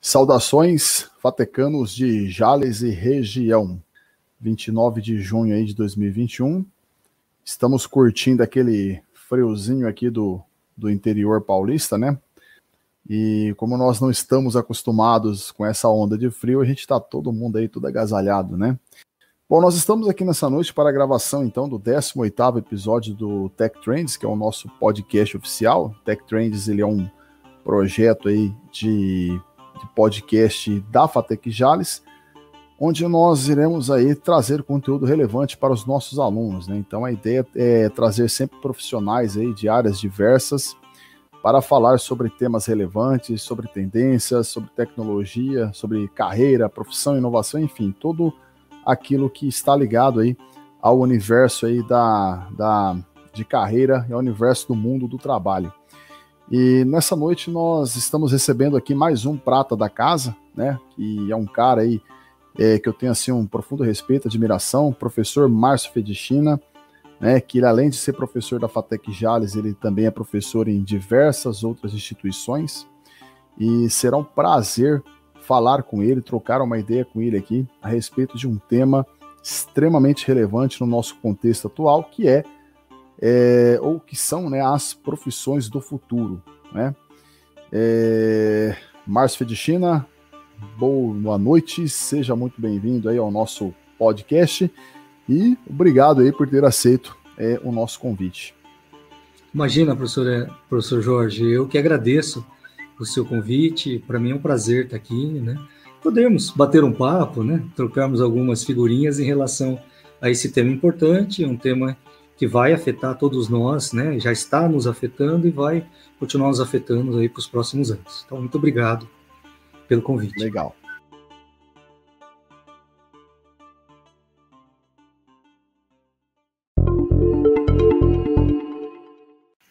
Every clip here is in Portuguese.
Saudações, fatecanos de Jales e região. 29 de junho aí de 2021. Estamos curtindo aquele friozinho aqui do, do interior paulista, né? E como nós não estamos acostumados com essa onda de frio, a gente está todo mundo aí tudo agasalhado, né? Bom, nós estamos aqui nessa noite para a gravação então do 18º episódio do Tech Trends, que é o nosso podcast oficial. Tech Trends ele é um projeto aí de de podcast da Fatec Jales, onde nós iremos aí trazer conteúdo relevante para os nossos alunos. Né? Então a ideia é trazer sempre profissionais aí de áreas diversas para falar sobre temas relevantes, sobre tendências, sobre tecnologia, sobre carreira, profissão, inovação, enfim, tudo aquilo que está ligado aí ao universo aí da, da de carreira e ao universo do mundo do trabalho. E nessa noite nós estamos recebendo aqui mais um prata da casa, né? Que é um cara aí é, que eu tenho assim um profundo respeito, admiração, professor Márcio Fedichina, né? Que ele, além de ser professor da Fatec Jales, ele também é professor em diversas outras instituições. E será um prazer falar com ele, trocar uma ideia com ele aqui a respeito de um tema extremamente relevante no nosso contexto atual, que é é, ou que são né, as profissões do futuro. Né? É, Márcio Fedichina, boa noite, seja muito bem-vindo aí ao nosso podcast e obrigado aí por ter aceito é, o nosso convite. Imagina, professor, é, professor Jorge, eu que agradeço o seu convite, para mim é um prazer estar aqui, né? Podermos bater um papo, né? Trocarmos algumas figurinhas em relação a esse tema importante, um tema que vai afetar todos nós, né? Já está nos afetando e vai continuar nos afetando aí para os próximos anos. Então, muito obrigado pelo convite. Legal.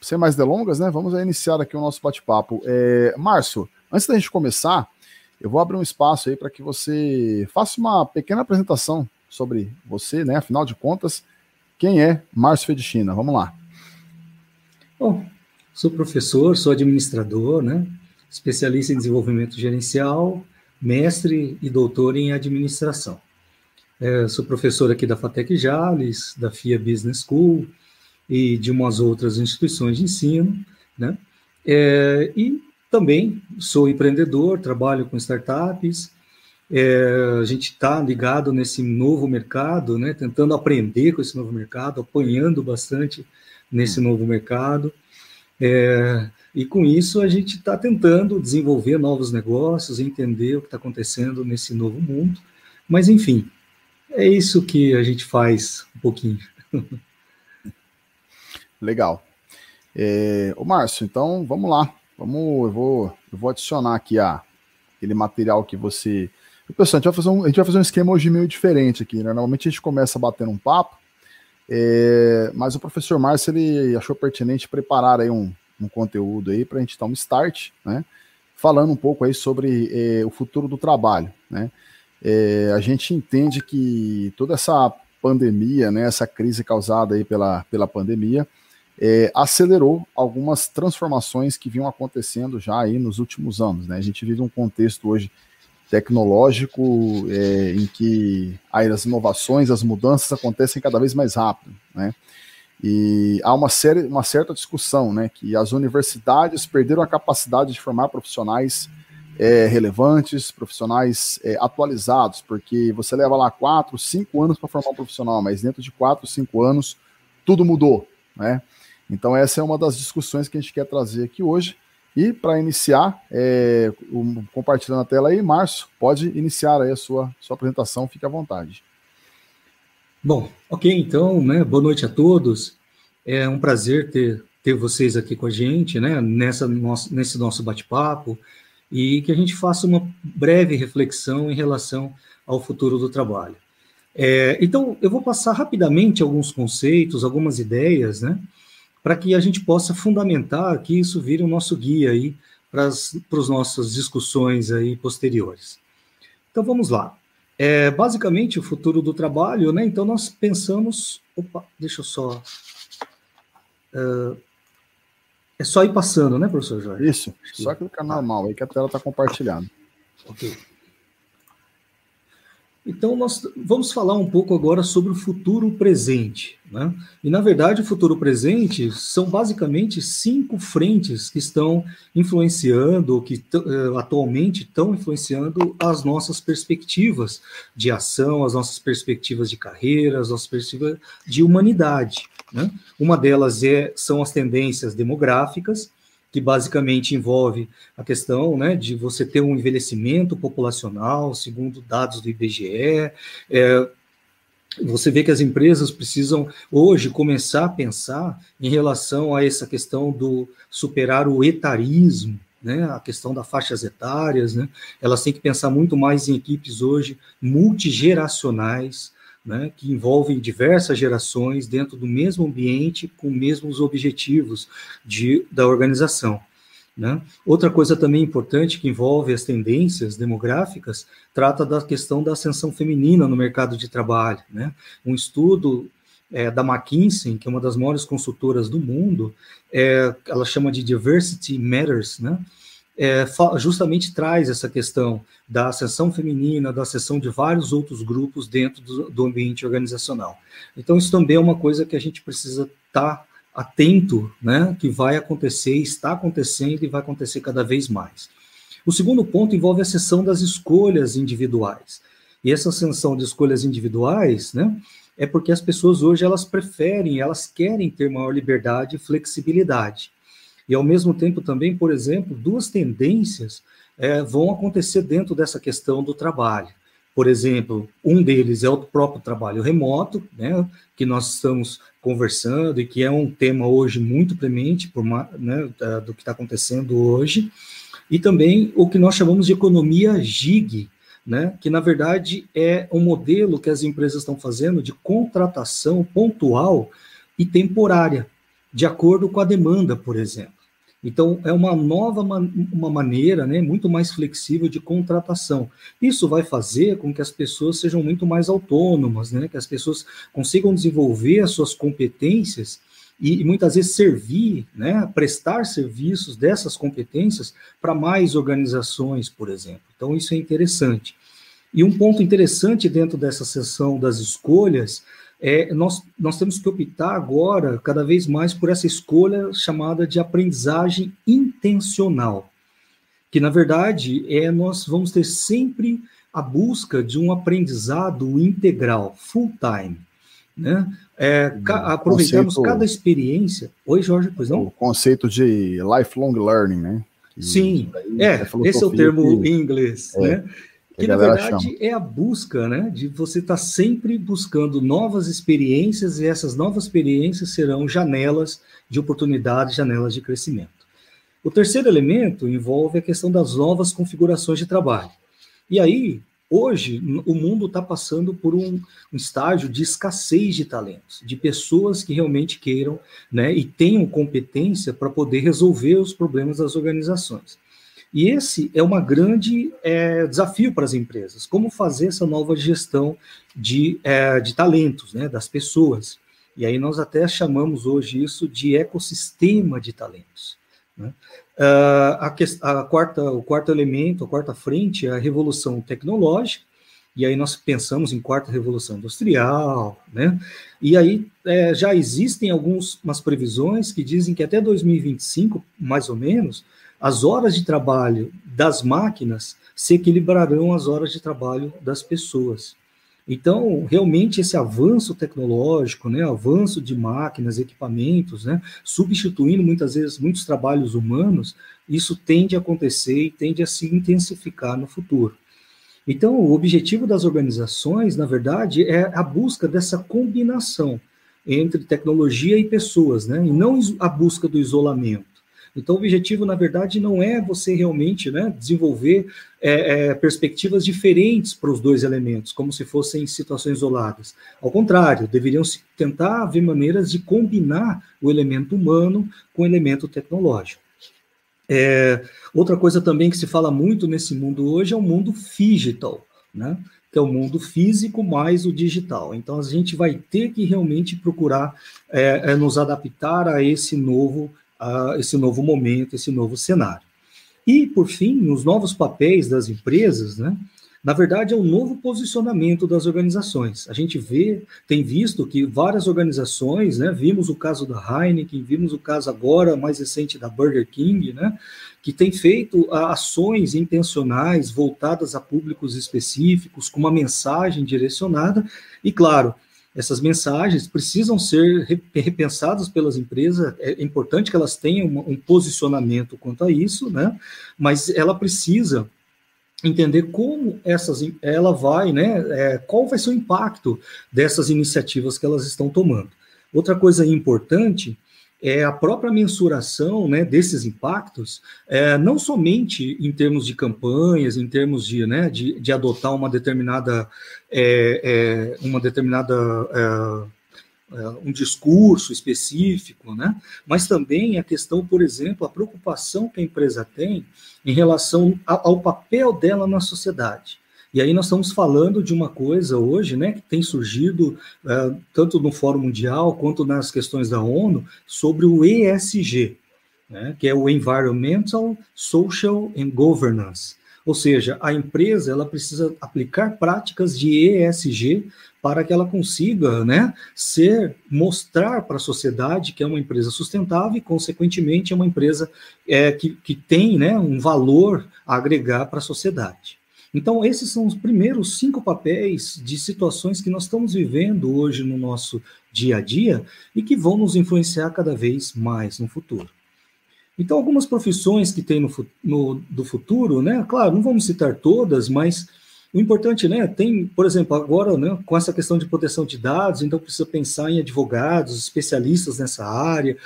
Sem mais delongas, né? Vamos iniciar aqui o nosso bate-papo. É, Márcio, antes da gente começar, eu vou abrir um espaço aí para que você faça uma pequena apresentação sobre você, né? Afinal de contas, quem é Márcio Fedichina? Vamos lá. Bom, sou professor, sou administrador, né? especialista em desenvolvimento gerencial, mestre e doutor em administração. É, sou professor aqui da FATEC Jales, da FIA Business School e de umas outras instituições de ensino, né? É, e também sou empreendedor, trabalho com startups, é, a gente está ligado nesse novo mercado, né, tentando aprender com esse novo mercado, apanhando bastante nesse novo mercado. É, e com isso a gente está tentando desenvolver novos negócios, entender o que está acontecendo nesse novo mundo. Mas enfim, é isso que a gente faz um pouquinho. Legal. É, ô Márcio, então vamos lá. Vamos, eu vou, eu vou adicionar aqui a, aquele material que você pessoal, a gente, vai fazer um, a gente vai fazer um esquema hoje meio diferente aqui, né? Normalmente a gente começa batendo um papo, é, mas o professor Márcio ele achou pertinente preparar aí um, um conteúdo aí para a gente dar um start, né? Falando um pouco aí sobre é, o futuro do trabalho, né? É, a gente entende que toda essa pandemia, né, essa crise causada aí pela, pela pandemia, é, acelerou algumas transformações que vinham acontecendo já aí nos últimos anos, né? A gente vive um contexto hoje tecnológico é, em que as inovações, as mudanças acontecem cada vez mais rápido, né? E há uma, série, uma certa discussão, né, que as universidades perderam a capacidade de formar profissionais é, relevantes, profissionais é, atualizados, porque você leva lá quatro, cinco anos para formar um profissional, mas dentro de quatro, cinco anos tudo mudou, né? Então essa é uma das discussões que a gente quer trazer aqui hoje. E para iniciar, é, compartilhando a tela aí, Márcio, pode iniciar aí a sua, sua apresentação, fique à vontade. Bom, ok, então, né, boa noite a todos. É um prazer ter, ter vocês aqui com a gente, né, nessa nosso, nesse nosso bate-papo, e que a gente faça uma breve reflexão em relação ao futuro do trabalho. É, então, eu vou passar rapidamente alguns conceitos, algumas ideias, né, para que a gente possa fundamentar que isso vire o nosso guia aí para as nossas discussões aí posteriores. Então vamos lá. É, basicamente, o futuro do trabalho, né? Então, nós pensamos. Opa, deixa eu só. Uh, é só ir passando, né, professor Jorge? Isso, só clicar normal aí que a tela está compartilhada. Ok. Então, nós vamos falar um pouco agora sobre o futuro presente. Né? E, na verdade, o futuro presente são basicamente cinco frentes que estão influenciando, ou que uh, atualmente estão influenciando as nossas perspectivas de ação, as nossas perspectivas de carreira, as nossas perspectivas de humanidade. Né? Uma delas é, são as tendências demográficas, que basicamente envolve a questão né, de você ter um envelhecimento populacional, segundo dados do IBGE. É, você vê que as empresas precisam hoje começar a pensar em relação a essa questão do superar o etarismo, né, a questão das faixas etárias, né, elas têm que pensar muito mais em equipes hoje multigeracionais, né, que envolvem diversas gerações dentro do mesmo ambiente, com os mesmos objetivos de, da organização. Né? Outra coisa também importante que envolve as tendências demográficas trata da questão da ascensão feminina no mercado de trabalho. Né? Um estudo é, da McKinsey, que é uma das maiores consultoras do mundo, é, ela chama de Diversity Matters, né? É, justamente traz essa questão da ascensão feminina, da ascensão de vários outros grupos dentro do, do ambiente organizacional. Então, isso também é uma coisa que a gente precisa estar tá atento, né, que vai acontecer, está acontecendo e vai acontecer cada vez mais. O segundo ponto envolve a sessão das escolhas individuais. E essa ascensão de escolhas individuais, né, é porque as pessoas hoje elas preferem, elas querem ter maior liberdade e flexibilidade. E, ao mesmo tempo, também, por exemplo, duas tendências é, vão acontecer dentro dessa questão do trabalho. Por exemplo, um deles é o próprio trabalho remoto, né, que nós estamos conversando e que é um tema hoje muito premente por, né, do que está acontecendo hoje, e também o que nós chamamos de economia gig, né, que na verdade é um modelo que as empresas estão fazendo de contratação pontual e temporária, de acordo com a demanda, por exemplo. Então, é uma nova man uma maneira, né, muito mais flexível de contratação. Isso vai fazer com que as pessoas sejam muito mais autônomas, né, que as pessoas consigam desenvolver as suas competências e, e muitas vezes servir, né, prestar serviços dessas competências para mais organizações, por exemplo. Então, isso é interessante. E um ponto interessante dentro dessa sessão das escolhas é, nós, nós temos que optar agora, cada vez mais, por essa escolha chamada de aprendizagem intencional, que, na verdade, é nós vamos ter sempre a busca de um aprendizado integral, full time. Né? É, ca, aproveitamos conceito, cada experiência. Oi, Jorge, pois não? O conceito de lifelong learning, né? Sim, é, esse é o termo que, em inglês, é, né? Que na verdade chama. é a busca, né? De você estar tá sempre buscando novas experiências e essas novas experiências serão janelas de oportunidade, janelas de crescimento. O terceiro elemento envolve a questão das novas configurações de trabalho. E aí, hoje, o mundo está passando por um, um, estágio de escassez de talentos, de pessoas que realmente queiram né, e tenham competência para poder resolver os problemas das organizações. E esse é um grande é, desafio para as empresas, como fazer essa nova gestão de, é, de talentos, né, das pessoas. E aí nós até chamamos hoje isso de ecossistema de talentos. Né? Uh, a, a, quarta, o quarto elemento, a quarta frente é a revolução tecnológica, e aí nós pensamos em quarta revolução industrial, né? E aí é, já existem algumas previsões que dizem que até 2025, mais ou menos, as horas de trabalho das máquinas se equilibrarão às horas de trabalho das pessoas. Então, realmente, esse avanço tecnológico, né, avanço de máquinas, equipamentos, né, substituindo muitas vezes muitos trabalhos humanos, isso tende a acontecer e tende a se intensificar no futuro. Então, o objetivo das organizações, na verdade, é a busca dessa combinação entre tecnologia e pessoas, né, e não a busca do isolamento. Então, o objetivo, na verdade, não é você realmente né, desenvolver é, é, perspectivas diferentes para os dois elementos, como se fossem situações isoladas. Ao contrário, deveriam se tentar ver maneiras de combinar o elemento humano com o elemento tecnológico. É, outra coisa também que se fala muito nesse mundo hoje é o mundo digital, né? que é o mundo físico mais o digital. Então a gente vai ter que realmente procurar é, é, nos adaptar a esse novo, a esse novo momento, esse novo cenário. E por fim, os novos papéis das empresas, né? na verdade, é um novo posicionamento das organizações. A gente vê, tem visto que várias organizações, né, vimos o caso da Heineken, vimos o caso agora mais recente da Burger King, né, que tem feito ações intencionais voltadas a públicos específicos, com uma mensagem direcionada, e claro, essas mensagens precisam ser repensadas pelas empresas. É importante que elas tenham um posicionamento quanto a isso, né? Mas ela precisa entender como essas ela vai, né, é, qual vai ser o impacto dessas iniciativas que elas estão tomando. Outra coisa importante é a própria mensuração né, desses impactos, é, não somente em termos de campanhas, em termos de, né, de, de adotar uma determinada, é, é, uma determinada é, é, um discurso específico, né? mas também a questão, por exemplo, a preocupação que a empresa tem em relação ao papel dela na sociedade. E aí nós estamos falando de uma coisa hoje, né, que tem surgido é, tanto no Fórum Mundial quanto nas questões da ONU sobre o ESG, né, que é o Environmental, Social and Governance. Ou seja, a empresa ela precisa aplicar práticas de ESG para que ela consiga, né, ser mostrar para a sociedade que é uma empresa sustentável e, consequentemente, é uma empresa é, que, que tem, né, um valor a agregar para a sociedade. Então, esses são os primeiros cinco papéis de situações que nós estamos vivendo hoje no nosso dia a dia e que vão nos influenciar cada vez mais no futuro. Então, algumas profissões que tem no, no, do futuro, né? Claro, não vamos citar todas, mas o importante, né? Tem, por exemplo, agora, né, com essa questão de proteção de dados, então precisa pensar em advogados, especialistas nessa área,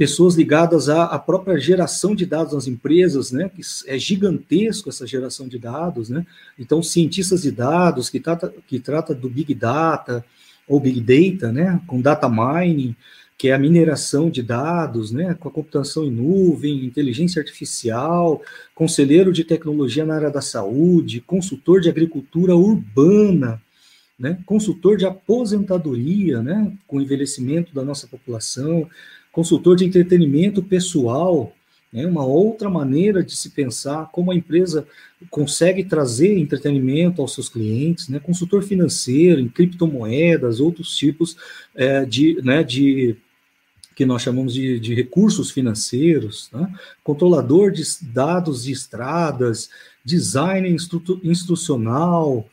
pessoas ligadas à, à própria geração de dados nas empresas, né? Que é gigantesco essa geração de dados, né? Então, cientistas de dados que trata, que trata do big data ou big data, né? Com data mining que é a mineração de dados, né, com a computação em nuvem, inteligência artificial, conselheiro de tecnologia na área da saúde, consultor de agricultura urbana, né, consultor de aposentadoria, né, com o envelhecimento da nossa população, consultor de entretenimento pessoal, né, uma outra maneira de se pensar como a empresa consegue trazer entretenimento aos seus clientes, né, consultor financeiro em criptomoedas, outros tipos é, de, né, de que nós chamamos de, de recursos financeiros, né? controlador de dados de estradas, design instru instrucional,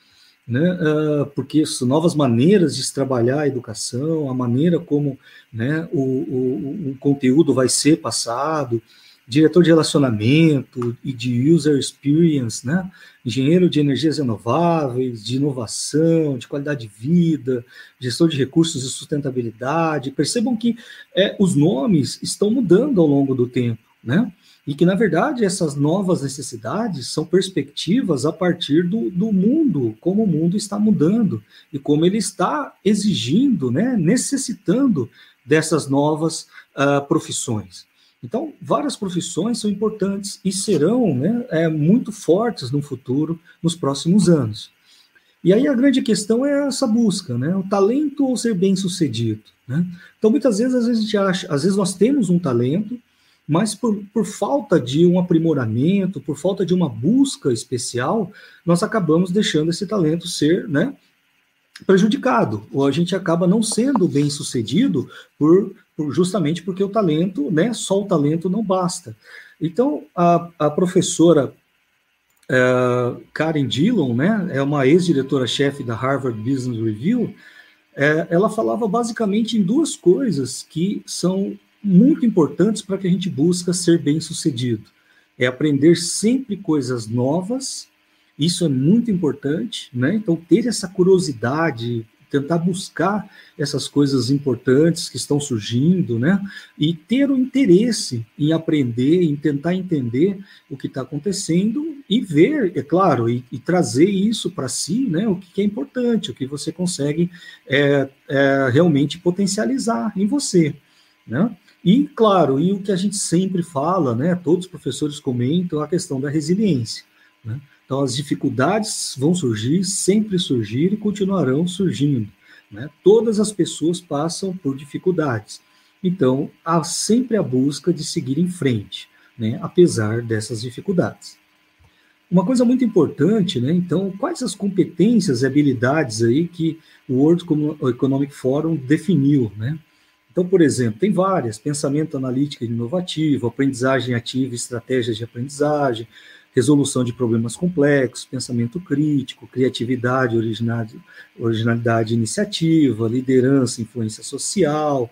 né? Uh, porque novas maneiras de se trabalhar a educação, a maneira como né, o, o, o conteúdo vai ser passado, diretor de relacionamento e de user experience, né? engenheiro de energias renováveis, de inovação, de qualidade de vida, gestor de recursos e sustentabilidade. Percebam que é, os nomes estão mudando ao longo do tempo, né? E que, na verdade, essas novas necessidades são perspectivas a partir do, do mundo, como o mundo está mudando e como ele está exigindo, né, necessitando dessas novas uh, profissões. Então, várias profissões são importantes e serão né, é, muito fortes no futuro, nos próximos anos. E aí a grande questão é essa busca, né? O talento ou ser bem sucedido. Né? Então, muitas vezes, às vezes a gente acha, às vezes nós temos um talento, mas por, por falta de um aprimoramento, por falta de uma busca especial, nós acabamos deixando esse talento ser, né? prejudicado, ou a gente acaba não sendo bem sucedido por justamente porque o talento, né, só o talento não basta. Então, a, a professora é, Karen Dillon, né, é uma ex-diretora-chefe da Harvard Business Review, é, ela falava basicamente em duas coisas que são muito importantes para que a gente busca ser bem-sucedido. É aprender sempre coisas novas, isso é muito importante, né? Então, ter essa curiosidade, tentar buscar essas coisas importantes que estão surgindo, né? E ter o interesse em aprender, em tentar entender o que está acontecendo e ver, é claro, e, e trazer isso para si, né? O que, é importante, o que você consegue é, é, realmente potencializar em você, né? E, claro, e o que a gente sempre fala, né? Todos os professores comentam a questão da resiliência, né? Então, as dificuldades vão surgir, sempre surgir e continuarão surgindo. Né? Todas as pessoas passam por dificuldades. Então, há sempre a busca de seguir em frente, né? apesar dessas dificuldades. Uma coisa muito importante, né? Então, quais as competências e habilidades aí que o World Economic Forum definiu, né? Então, por exemplo, tem várias: pensamento analítico e inovativo, aprendizagem ativa e estratégias de aprendizagem, resolução de problemas complexos, pensamento crítico, criatividade, originalidade, originalidade iniciativa, liderança, influência social,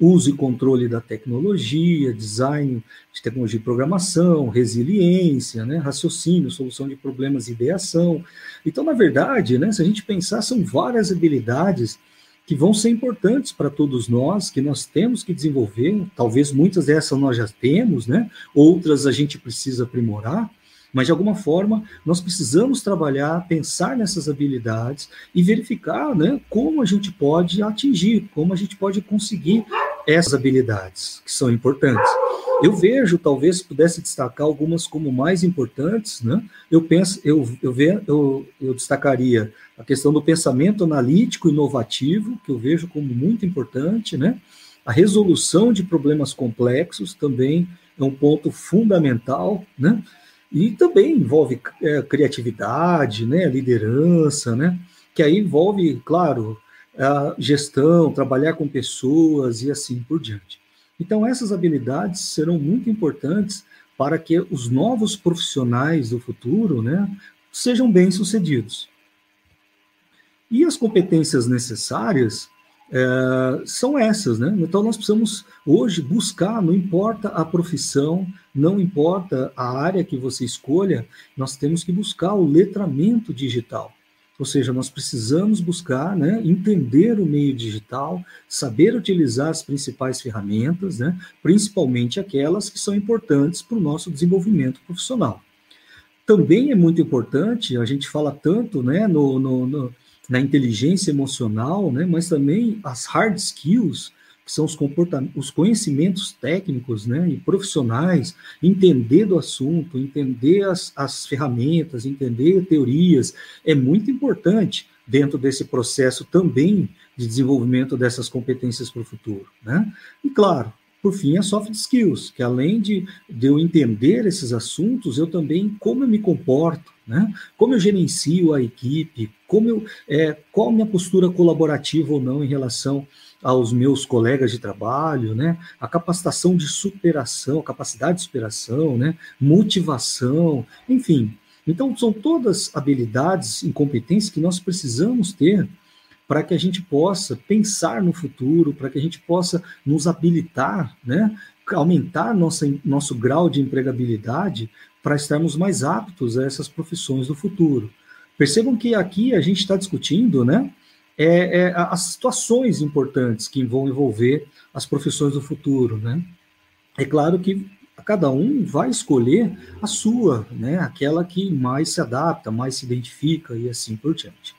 uso e controle da tecnologia, design de tecnologia e programação, resiliência, né, raciocínio, solução de problemas e ideação. Então, na verdade, né, se a gente pensar, são várias habilidades que vão ser importantes para todos nós, que nós temos que desenvolver, talvez muitas dessas nós já temos, né, outras a gente precisa aprimorar, mas, de alguma forma, nós precisamos trabalhar, pensar nessas habilidades e verificar né, como a gente pode atingir, como a gente pode conseguir essas habilidades que são importantes. Eu vejo, talvez pudesse destacar algumas como mais importantes, né? Eu penso, eu, eu, ve, eu, eu destacaria a questão do pensamento analítico inovativo, que eu vejo como muito importante, né? A resolução de problemas complexos também é um ponto fundamental, né? E também envolve é, criatividade, né, liderança, né, que aí envolve, claro, a gestão, trabalhar com pessoas e assim por diante. Então, essas habilidades serão muito importantes para que os novos profissionais do futuro né, sejam bem-sucedidos. E as competências necessárias é, são essas, né? Então nós precisamos hoje buscar, não importa a profissão, não importa a área que você escolha, nós temos que buscar o letramento digital. Ou seja, nós precisamos buscar né, entender o meio digital, saber utilizar as principais ferramentas, né, principalmente aquelas que são importantes para o nosso desenvolvimento profissional. Também é muito importante, a gente fala tanto né, no, no, no na inteligência emocional, né, mas também as hard skills, que são os, os conhecimentos técnicos né, e profissionais, entender do assunto, entender as, as ferramentas, entender teorias, é muito importante dentro desse processo também de desenvolvimento dessas competências para o futuro. Né? E claro, por fim, as soft skills, que além de, de eu entender esses assuntos, eu também, como eu me comporto, né? como eu gerencio a equipe, como eu, é, qual a minha postura colaborativa ou não em relação aos meus colegas de trabalho, né? A capacitação de superação, capacidade de superação, né? Motivação, enfim. Então, são todas habilidades e competências que nós precisamos ter para que a gente possa pensar no futuro, para que a gente possa nos habilitar, né? aumentar nossa, nosso grau de empregabilidade para estarmos mais aptos a essas profissões do futuro. Percebam que aqui a gente está discutindo né, é, é, as situações importantes que vão envolver as profissões do futuro. Né? É claro que cada um vai escolher a sua, né, aquela que mais se adapta, mais se identifica e assim por diante.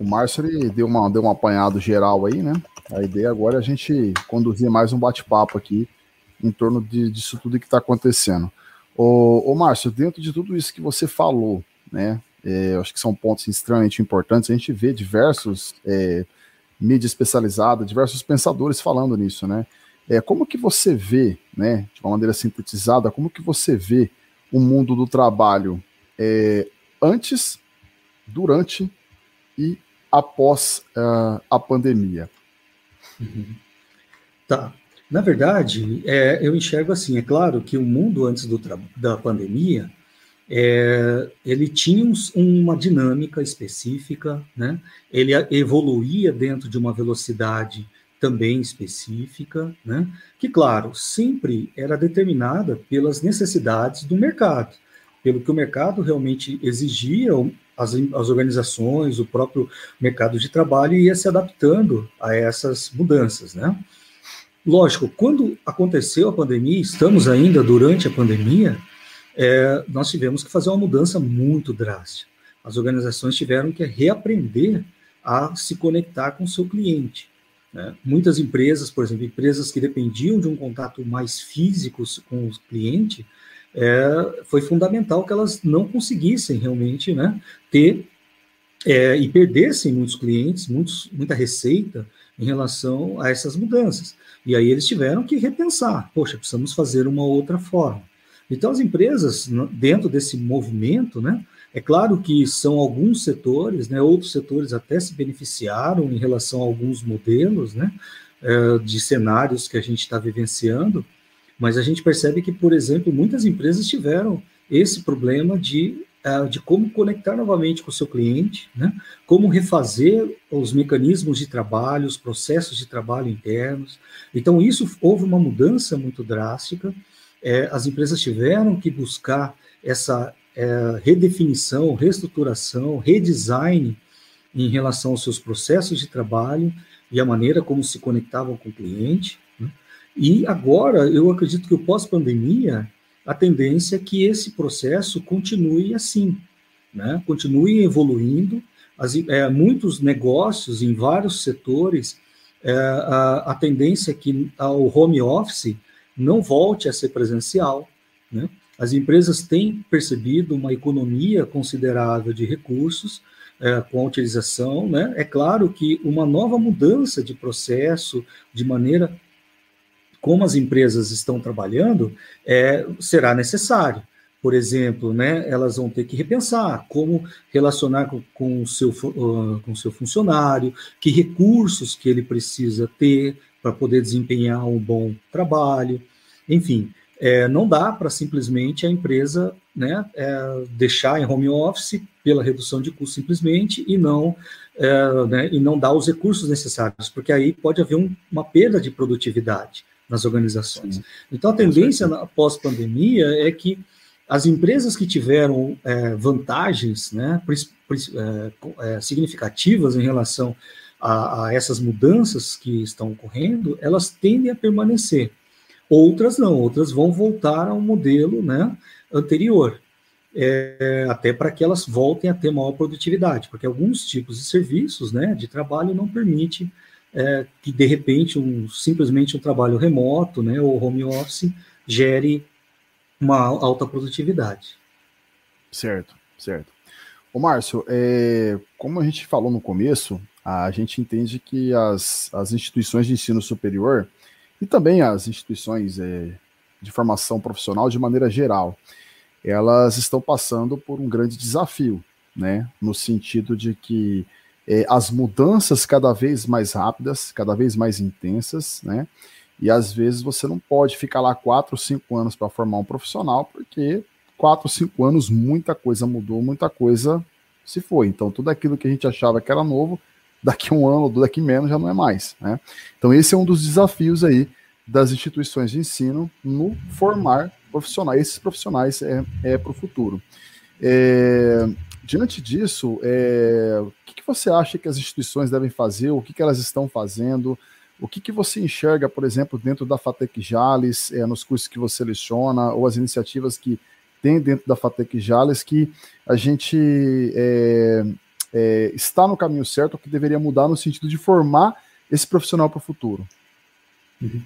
O Márcio ele deu, uma, deu um apanhado geral aí, né? A ideia agora é a gente conduzir mais um bate-papo aqui em torno de, disso tudo que está acontecendo. Ô Márcio, dentro de tudo isso que você falou, né? É, acho que são pontos extremamente importantes. A gente vê diversos é, mídia especializada, diversos pensadores falando nisso, né? É, como que você vê, né, de uma maneira sintetizada, como que você vê o mundo do trabalho é, antes, durante e após uh, a pandemia? Uhum. Tá. Na verdade, é, eu enxergo assim, é claro que o mundo antes do, da pandemia, é, ele tinha um, uma dinâmica específica, né? ele evoluía dentro de uma velocidade também específica, né? que, claro, sempre era determinada pelas necessidades do mercado, pelo que o mercado realmente exigia, as, as organizações, o próprio mercado de trabalho ia se adaptando a essas mudanças, né? Lógico, quando aconteceu a pandemia, estamos ainda durante a pandemia, é, nós tivemos que fazer uma mudança muito drástica. As organizações tiveram que reaprender a se conectar com o seu cliente. Né? Muitas empresas, por exemplo, empresas que dependiam de um contato mais físico com o cliente, é, foi fundamental que elas não conseguissem realmente né, ter é, e perdessem muitos clientes, muitos, muita receita em relação a essas mudanças. E aí eles tiveram que repensar, poxa, precisamos fazer uma outra forma. Então as empresas, dentro desse movimento, né, é claro que são alguns setores, né, outros setores até se beneficiaram em relação a alguns modelos né, é, de cenários que a gente está vivenciando, mas a gente percebe que, por exemplo, muitas empresas tiveram esse problema de, é, de como conectar novamente com o seu cliente, né, como refazer os mecanismos de trabalho, os processos de trabalho internos. Então, isso houve uma mudança muito drástica. É, as empresas tiveram que buscar essa é, redefinição, reestruturação, redesign em relação aos seus processos de trabalho e a maneira como se conectavam com o cliente. Né? E agora, eu acredito que o pós-pandemia, a tendência é que esse processo continue assim, né? continue evoluindo. As, é, muitos negócios em vários setores, é, a, a tendência é que o home office não volte a ser presencial, né? As empresas têm percebido uma economia considerável de recursos é, com a utilização, né? É claro que uma nova mudança de processo, de maneira como as empresas estão trabalhando, é, será necessário. Por exemplo, né, elas vão ter que repensar como relacionar com, com, o seu, uh, com seu funcionário, que recursos que ele precisa ter para poder desempenhar um bom trabalho, enfim, é, não dá para simplesmente a empresa né, é, deixar em home office pela redução de custo simplesmente e não, é, né, e não dar os recursos necessários, porque aí pode haver um, uma perda de produtividade nas organizações. Sim. Então, a tendência pós-pandemia é que as empresas que tiveram é, vantagens né, é, é, significativas em relação a, a essas mudanças que estão ocorrendo, elas tendem a permanecer. Outras não, outras vão voltar ao modelo né, anterior, é, até para que elas voltem a ter maior produtividade, porque alguns tipos de serviços né, de trabalho não permitem é, que, de repente, um, simplesmente um trabalho remoto né, ou home office gere uma alta produtividade. Certo, certo. Ô Márcio, é, como a gente falou no começo, a gente entende que as, as instituições de ensino superior e também as instituições é, de formação profissional de maneira geral, elas estão passando por um grande desafio, né? No sentido de que é, as mudanças cada vez mais rápidas, cada vez mais intensas, né? E às vezes você não pode ficar lá quatro, cinco anos para formar um profissional, porque quatro, cinco anos muita coisa mudou, muita coisa se foi. Então tudo aquilo que a gente achava que era novo daqui um ano daqui menos já não é mais. Né? Então, esse é um dos desafios aí das instituições de ensino no formar profissionais, esses profissionais é, é para o futuro. É, diante disso, é, o que, que, você acha que as instituições devem fazer, o que, que elas estão fazendo, o que, que você enxerga, por exemplo, dentro da FATEC Jales, é, nos cursos que você leciona, ou as iniciativas que tem dentro da FATEC Jales, que a gente é, está no caminho certo, o que deveria mudar no sentido de formar esse profissional para o futuro? Uhum.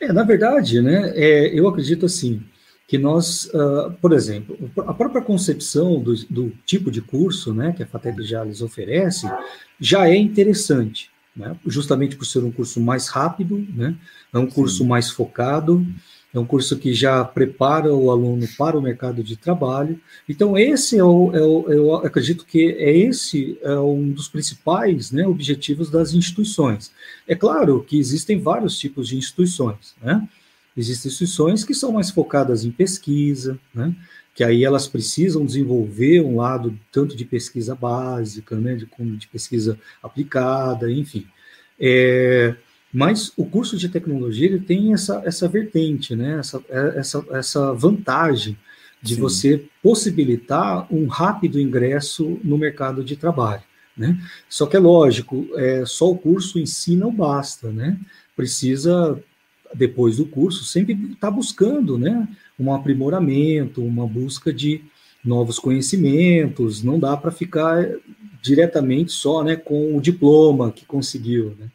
É, na verdade, né, é, eu acredito assim, que nós, uh, por exemplo, a própria concepção do, do, tipo de curso né, que a FATEC Jales oferece já é interessante, né, justamente por ser um curso mais rápido, né, é um curso Sim. mais focado, é um curso que já prepara o aluno para o mercado de trabalho. Então, esse é o, é o eu acredito que é esse é um dos principais né, objetivos das instituições. É claro que existem vários tipos de instituições, né? Existem instituições que são mais focadas em pesquisa, né? que aí elas precisam desenvolver um lado tanto de pesquisa básica, né, de, de pesquisa aplicada, enfim. É, mas o curso de tecnologia ele tem essa, essa vertente, né? essa, essa, essa vantagem de Sim. você possibilitar um rápido ingresso no mercado de trabalho. Né? Só que é lógico, é, só o curso em si não basta, né? Precisa, depois do curso, sempre estar tá buscando né? um aprimoramento, uma busca de novos conhecimentos, não dá para ficar diretamente só né, com o diploma que conseguiu. Né?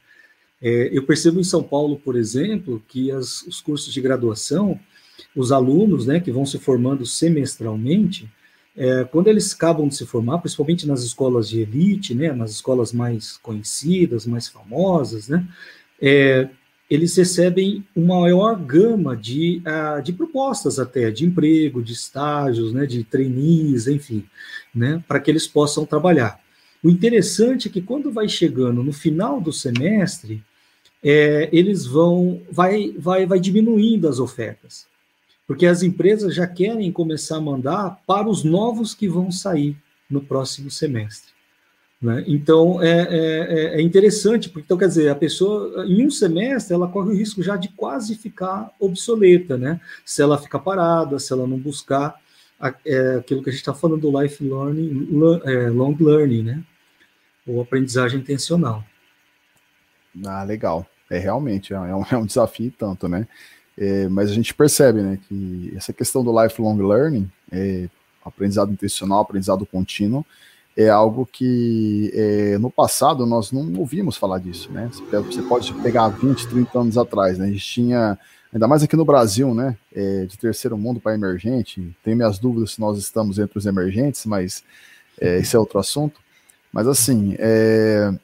É, eu percebo em São Paulo, por exemplo, que as, os cursos de graduação os alunos, né, que vão se formando semestralmente, é, quando eles acabam de se formar, principalmente nas escolas de elite, né, nas escolas mais conhecidas, mais famosas, né, é, eles recebem uma maior gama de, uh, de propostas até, de emprego, de estágios, né, de trainees, enfim, né, para que eles possam trabalhar. O interessante é que quando vai chegando no final do semestre, é, eles vão, vai, vai, vai diminuindo as ofertas porque as empresas já querem começar a mandar para os novos que vão sair no próximo semestre. Né? Então, é, é, é, interessante, porque, então, quer dizer, a pessoa, em um semestre, ela corre o risco já de quase ficar obsoleta, né? Se ela ficar parada, se ela não buscar é, aquilo que a gente está falando do life learning, é, long learning, né? Ou aprendizagem intencional. Ah, legal. É realmente, é um, é um desafio tanto, né? É, mas a gente percebe né, que essa questão do lifelong learning, é, aprendizado intencional, aprendizado contínuo, é algo que é, no passado nós não ouvimos falar disso, né? Você pode pegar 20, 30 anos atrás, né? A gente tinha, ainda mais aqui no Brasil, né? É, de terceiro mundo para emergente, tenho minhas dúvidas se nós estamos entre os emergentes, mas é, esse é outro assunto. Mas assim, é, é,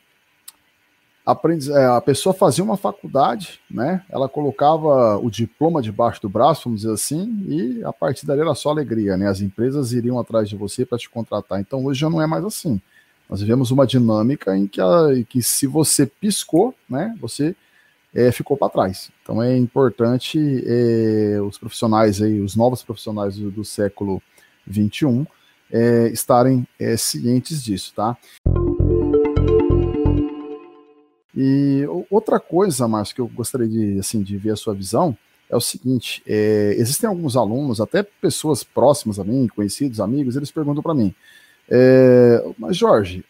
a pessoa fazia uma faculdade, né? Ela colocava o diploma debaixo do braço, vamos dizer assim, e a partir dali era só alegria, né? As empresas iriam atrás de você para te contratar. Então hoje já não é mais assim. Nós vivemos uma dinâmica em que, a, em que se você piscou, né? Você é, ficou para trás. Então é importante é, os profissionais aí, os novos profissionais do, do século 21 é, estarem é, cientes disso, tá? E outra coisa, Márcio, que eu gostaria de, assim, de ver a sua visão é o seguinte: é, existem alguns alunos, até pessoas próximas a mim, conhecidos, amigos, eles perguntam para mim, é, mas Jorge,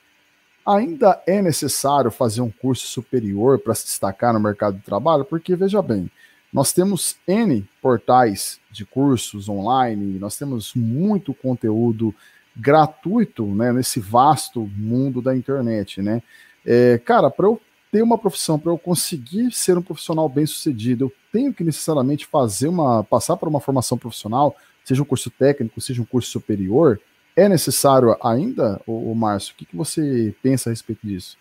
ainda é necessário fazer um curso superior para se destacar no mercado de trabalho? Porque, veja bem, nós temos N portais de cursos online, nós temos muito conteúdo gratuito né, nesse vasto mundo da internet, né? É, cara, para eu ter uma profissão, para eu conseguir ser um profissional bem sucedido, eu tenho que necessariamente fazer uma, passar por uma formação profissional, seja um curso técnico, seja um curso superior, é necessário ainda, o, Márcio? O que, que você pensa a respeito disso?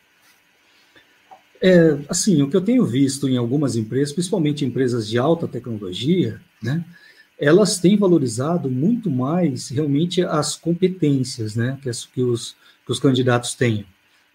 É, assim, o que eu tenho visto em algumas empresas, principalmente empresas de alta tecnologia, né, elas têm valorizado muito mais realmente as competências, né, que, as, que, os, que os candidatos têm.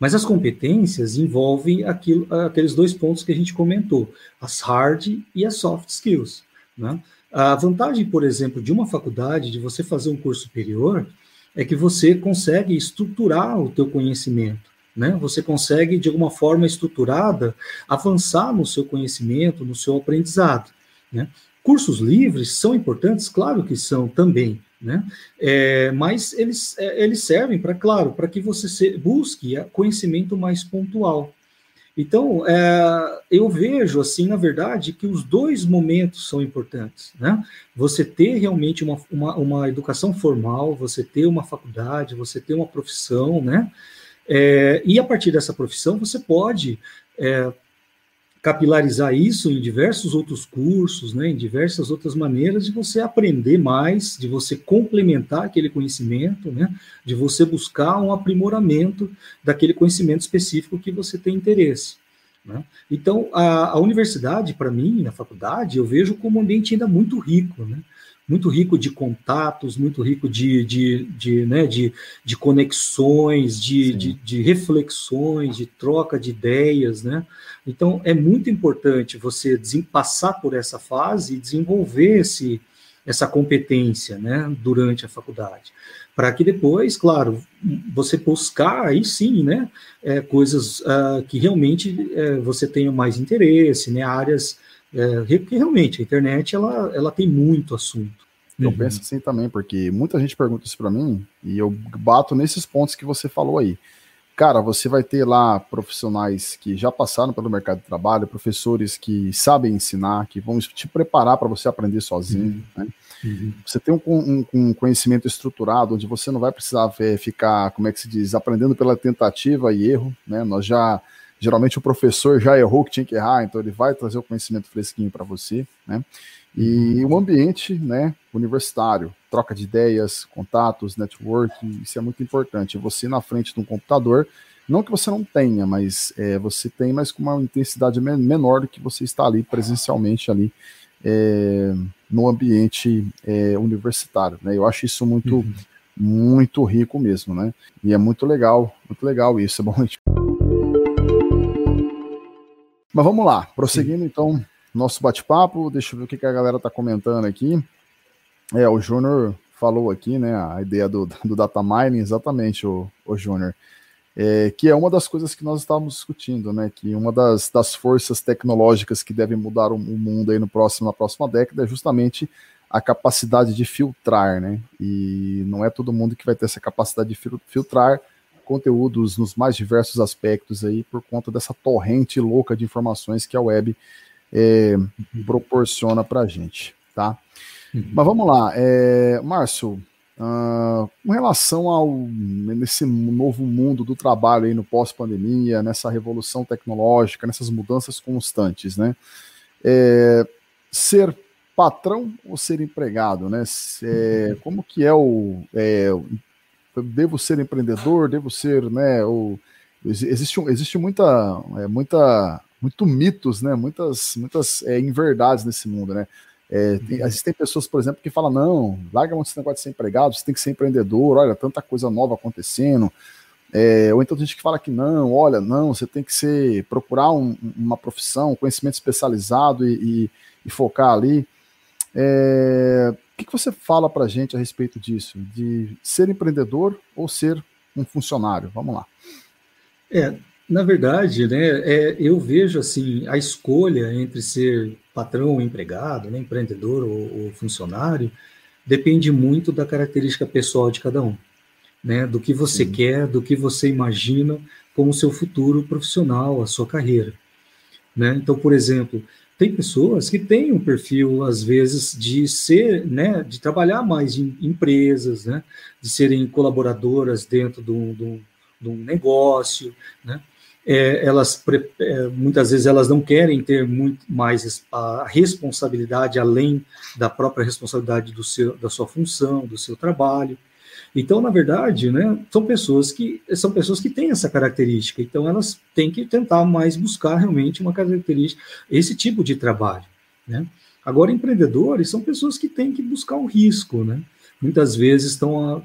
Mas as competências envolvem aquilo, aqueles dois pontos que a gente comentou, as hard e as soft skills. Né? A vantagem, por exemplo, de uma faculdade, de você fazer um curso superior, é que você consegue estruturar o teu conhecimento. Né? Você consegue, de alguma forma estruturada, avançar no seu conhecimento, no seu aprendizado. Né? Cursos livres são importantes? Claro que são também, né? É, mas eles, é, eles servem para, claro, para que você se, busque conhecimento mais pontual. Então, é, eu vejo, assim, na verdade, que os dois momentos são importantes, né? Você ter realmente uma, uma, uma educação formal, você ter uma faculdade, você ter uma profissão, né? É, e a partir dessa profissão, você pode é, capilarizar isso em diversos outros cursos, né, em diversas outras maneiras de você aprender mais, de você complementar aquele conhecimento, né, de você buscar um aprimoramento daquele conhecimento específico que você tem interesse. Né? Então, a, a universidade, para mim, a faculdade, eu vejo como um ambiente ainda muito rico, né? Muito rico de contatos, muito rico de, de, de, né, de, de conexões, de, de, de, reflexões, de troca de ideias, né? Então, é muito importante você passar por essa fase e desenvolver esse, essa competência, né, durante a faculdade, para que depois, claro, você buscar aí sim, né, é, coisas uh, que realmente é, você tenha mais interesse, né, áreas é, porque realmente a internet ela, ela tem muito assunto. Eu uhum. penso assim também, porque muita gente pergunta isso para mim e eu bato nesses pontos que você falou aí. Cara, você vai ter lá profissionais que já passaram pelo mercado de trabalho, professores que sabem ensinar, que vão te preparar para você aprender sozinho. Uhum. Né? Uhum. Você tem um, um, um, conhecimento estruturado, onde você não vai precisar ver, ficar, como é que se diz, aprendendo pela tentativa e erro. Né? Nós já geralmente o professor já errou que tinha que errar, então ele vai trazer o conhecimento fresquinho para você, né? E um ambiente né, universitário, troca de ideias, contatos, network, isso é muito importante. Você na frente de um computador, não que você não tenha, mas é, você tem, mas com uma intensidade menor do que você está ali presencialmente ali é, no ambiente é, universitário. Né? Eu acho isso muito, uhum. muito rico mesmo, né? E é muito legal, muito legal isso. É bom. Mas vamos lá, prosseguindo Sim. então nosso bate-papo. Deixa eu ver o que, que a galera está comentando aqui. É, o Júnior falou aqui, né, a ideia do, do data mining, exatamente, o, o Júnior, é, que é uma das coisas que nós estávamos discutindo, né, que uma das, das forças tecnológicas que devem mudar o, o mundo aí no próximo, na próxima década é justamente a capacidade de filtrar, né, e não é todo mundo que vai ter essa capacidade de filtrar conteúdos nos mais diversos aspectos aí por conta dessa torrente louca de informações que a web é, uhum. proporciona para a gente, tá? Uhum. Mas vamos lá, é, Márcio, uh, com relação ao nesse novo mundo do trabalho aí no pós-pandemia, nessa revolução tecnológica, nessas mudanças constantes, né? É, ser patrão ou ser empregado, né? É, como que é o é, devo ser empreendedor, devo ser, né? O, existe, existe muita, é, muita muito mitos, né? Muitas, muitas é, inverdades nesse mundo, né? É, tem, existem pessoas, por exemplo, que falam: não, larga muito esse negócio de ser empregado, você tem que ser empreendedor, olha, tanta coisa nova acontecendo. É, ou então tem gente que fala que não, olha, não, você tem que ser, procurar um, uma profissão, um conhecimento especializado e, e, e focar ali. É, o que, que você fala para a gente a respeito disso? De ser empreendedor ou ser um funcionário? Vamos lá. É, na verdade, né, é, eu vejo assim a escolha entre ser patrão ou empregado, né, empreendedor ou, ou, funcionário, depende muito da característica pessoal de cada um, né, do que você Sim. quer, do que você imagina como seu futuro profissional, a sua carreira. Né? Então, por exemplo, tem pessoas que têm um perfil, às vezes, de ser, né, de trabalhar mais em empresas, né, de serem colaboradoras dentro de um, de um, negócio, né, é, elas é, muitas vezes elas não querem ter muito mais a responsabilidade além da própria responsabilidade do seu, da sua função, do seu trabalho. Então, na verdade, né, são pessoas que são pessoas que têm essa característica. Então, elas têm que tentar mais buscar realmente uma característica, esse tipo de trabalho. Né? Agora, empreendedores são pessoas que têm que buscar o risco, né? Muitas vezes estão,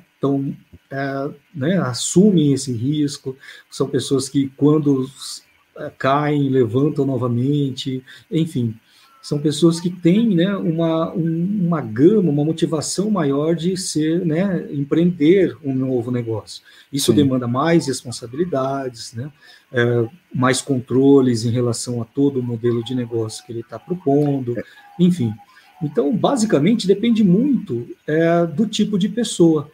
é, né, assumem esse risco, são pessoas que, quando é, caem, levantam novamente, enfim, são pessoas que têm né, uma, um, uma gama, uma motivação maior de ser, né, empreender um novo negócio. Isso Sim. demanda mais responsabilidades, né, é, mais controles em relação a todo o modelo de negócio que ele está propondo, enfim. Então, basicamente, depende muito é, do tipo de pessoa.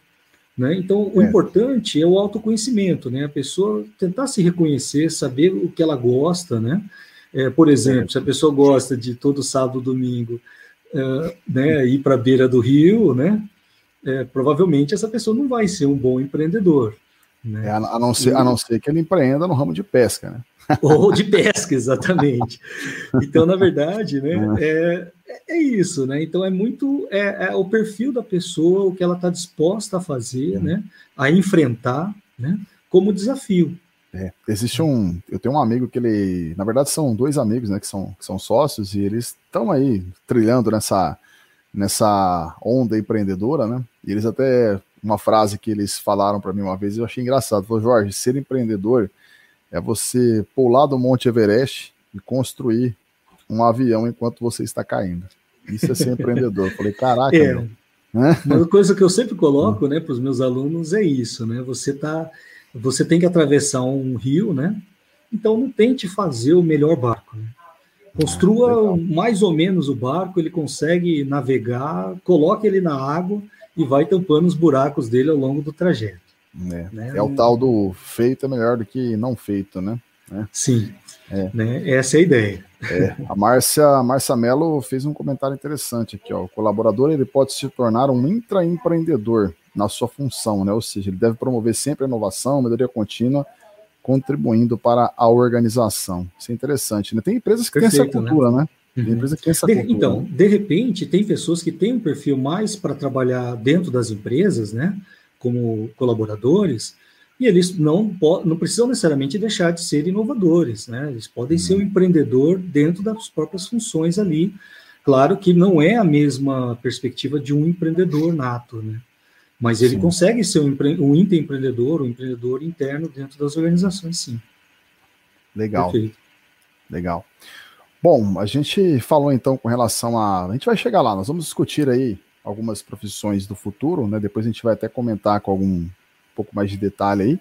Né? Então, o é. importante é o autoconhecimento, né? A pessoa tentar se reconhecer, saber o que ela gosta, né? É, por exemplo, é. se a pessoa gosta de todo sábado, domingo, é, né, ir para a beira do rio, né? É, provavelmente essa pessoa não vai ser um bom empreendedor. Né? É, a, não ser, a não ser que ele empreenda no ramo de pesca, né? Ou de pesca, exatamente. Então, na verdade, né, é, é isso, né? Então é muito é, é o perfil da pessoa, o que ela está disposta a fazer, né? A enfrentar, né? Como desafio. É, existe um. Eu tenho um amigo que ele. Na verdade, são dois amigos, né? Que são, que são sócios, e eles estão aí trilhando nessa, nessa onda empreendedora, né? E eles até. Uma frase que eles falaram para mim uma vez, eu achei engraçado. Falou, Jorge, ser empreendedor é você pular do Monte Everest e construir um avião enquanto você está caindo. Isso é ser empreendedor. Falei, caraca, é, meu. Uma coisa que eu sempre coloco, né, para os meus alunos é isso, né? Você tá, você tem que atravessar um rio, né? Então não tente fazer o melhor barco. Né? Construa ah, mais ou menos o barco, ele consegue navegar, coloque ele na água e vai tampando os buracos dele ao longo do trajeto. É, né? é o tal do feito é melhor do que não feito, né? É. Sim. É. Né? Essa é a ideia. É. A Márcia, a Márcia Mello fez um comentário interessante aqui. Ó. O colaborador ele pode se tornar um intraempreendedor na sua função, né? ou seja, ele deve promover sempre a inovação, melhoria contínua, contribuindo para a organização. Isso é interessante. Né? Tem empresas que Perfeito, têm essa cultura, né? né? Uhum. A empresa tem essa de, Então, né? de repente, tem pessoas que têm um perfil mais para trabalhar dentro das empresas, né, como colaboradores, e eles não, não precisam necessariamente deixar de ser inovadores, né? Eles podem ser um uhum. empreendedor dentro das próprias funções ali. Claro que não é a mesma perspectiva de um empreendedor nato, né? Mas ele sim. consegue ser um, um intraempreendedor, um empreendedor interno dentro das organizações, sim. Legal. Perfeito. Legal. Bom, a gente falou então com relação a. A gente vai chegar lá, nós vamos discutir aí algumas profissões do futuro, né? Depois a gente vai até comentar com algum um pouco mais de detalhe aí.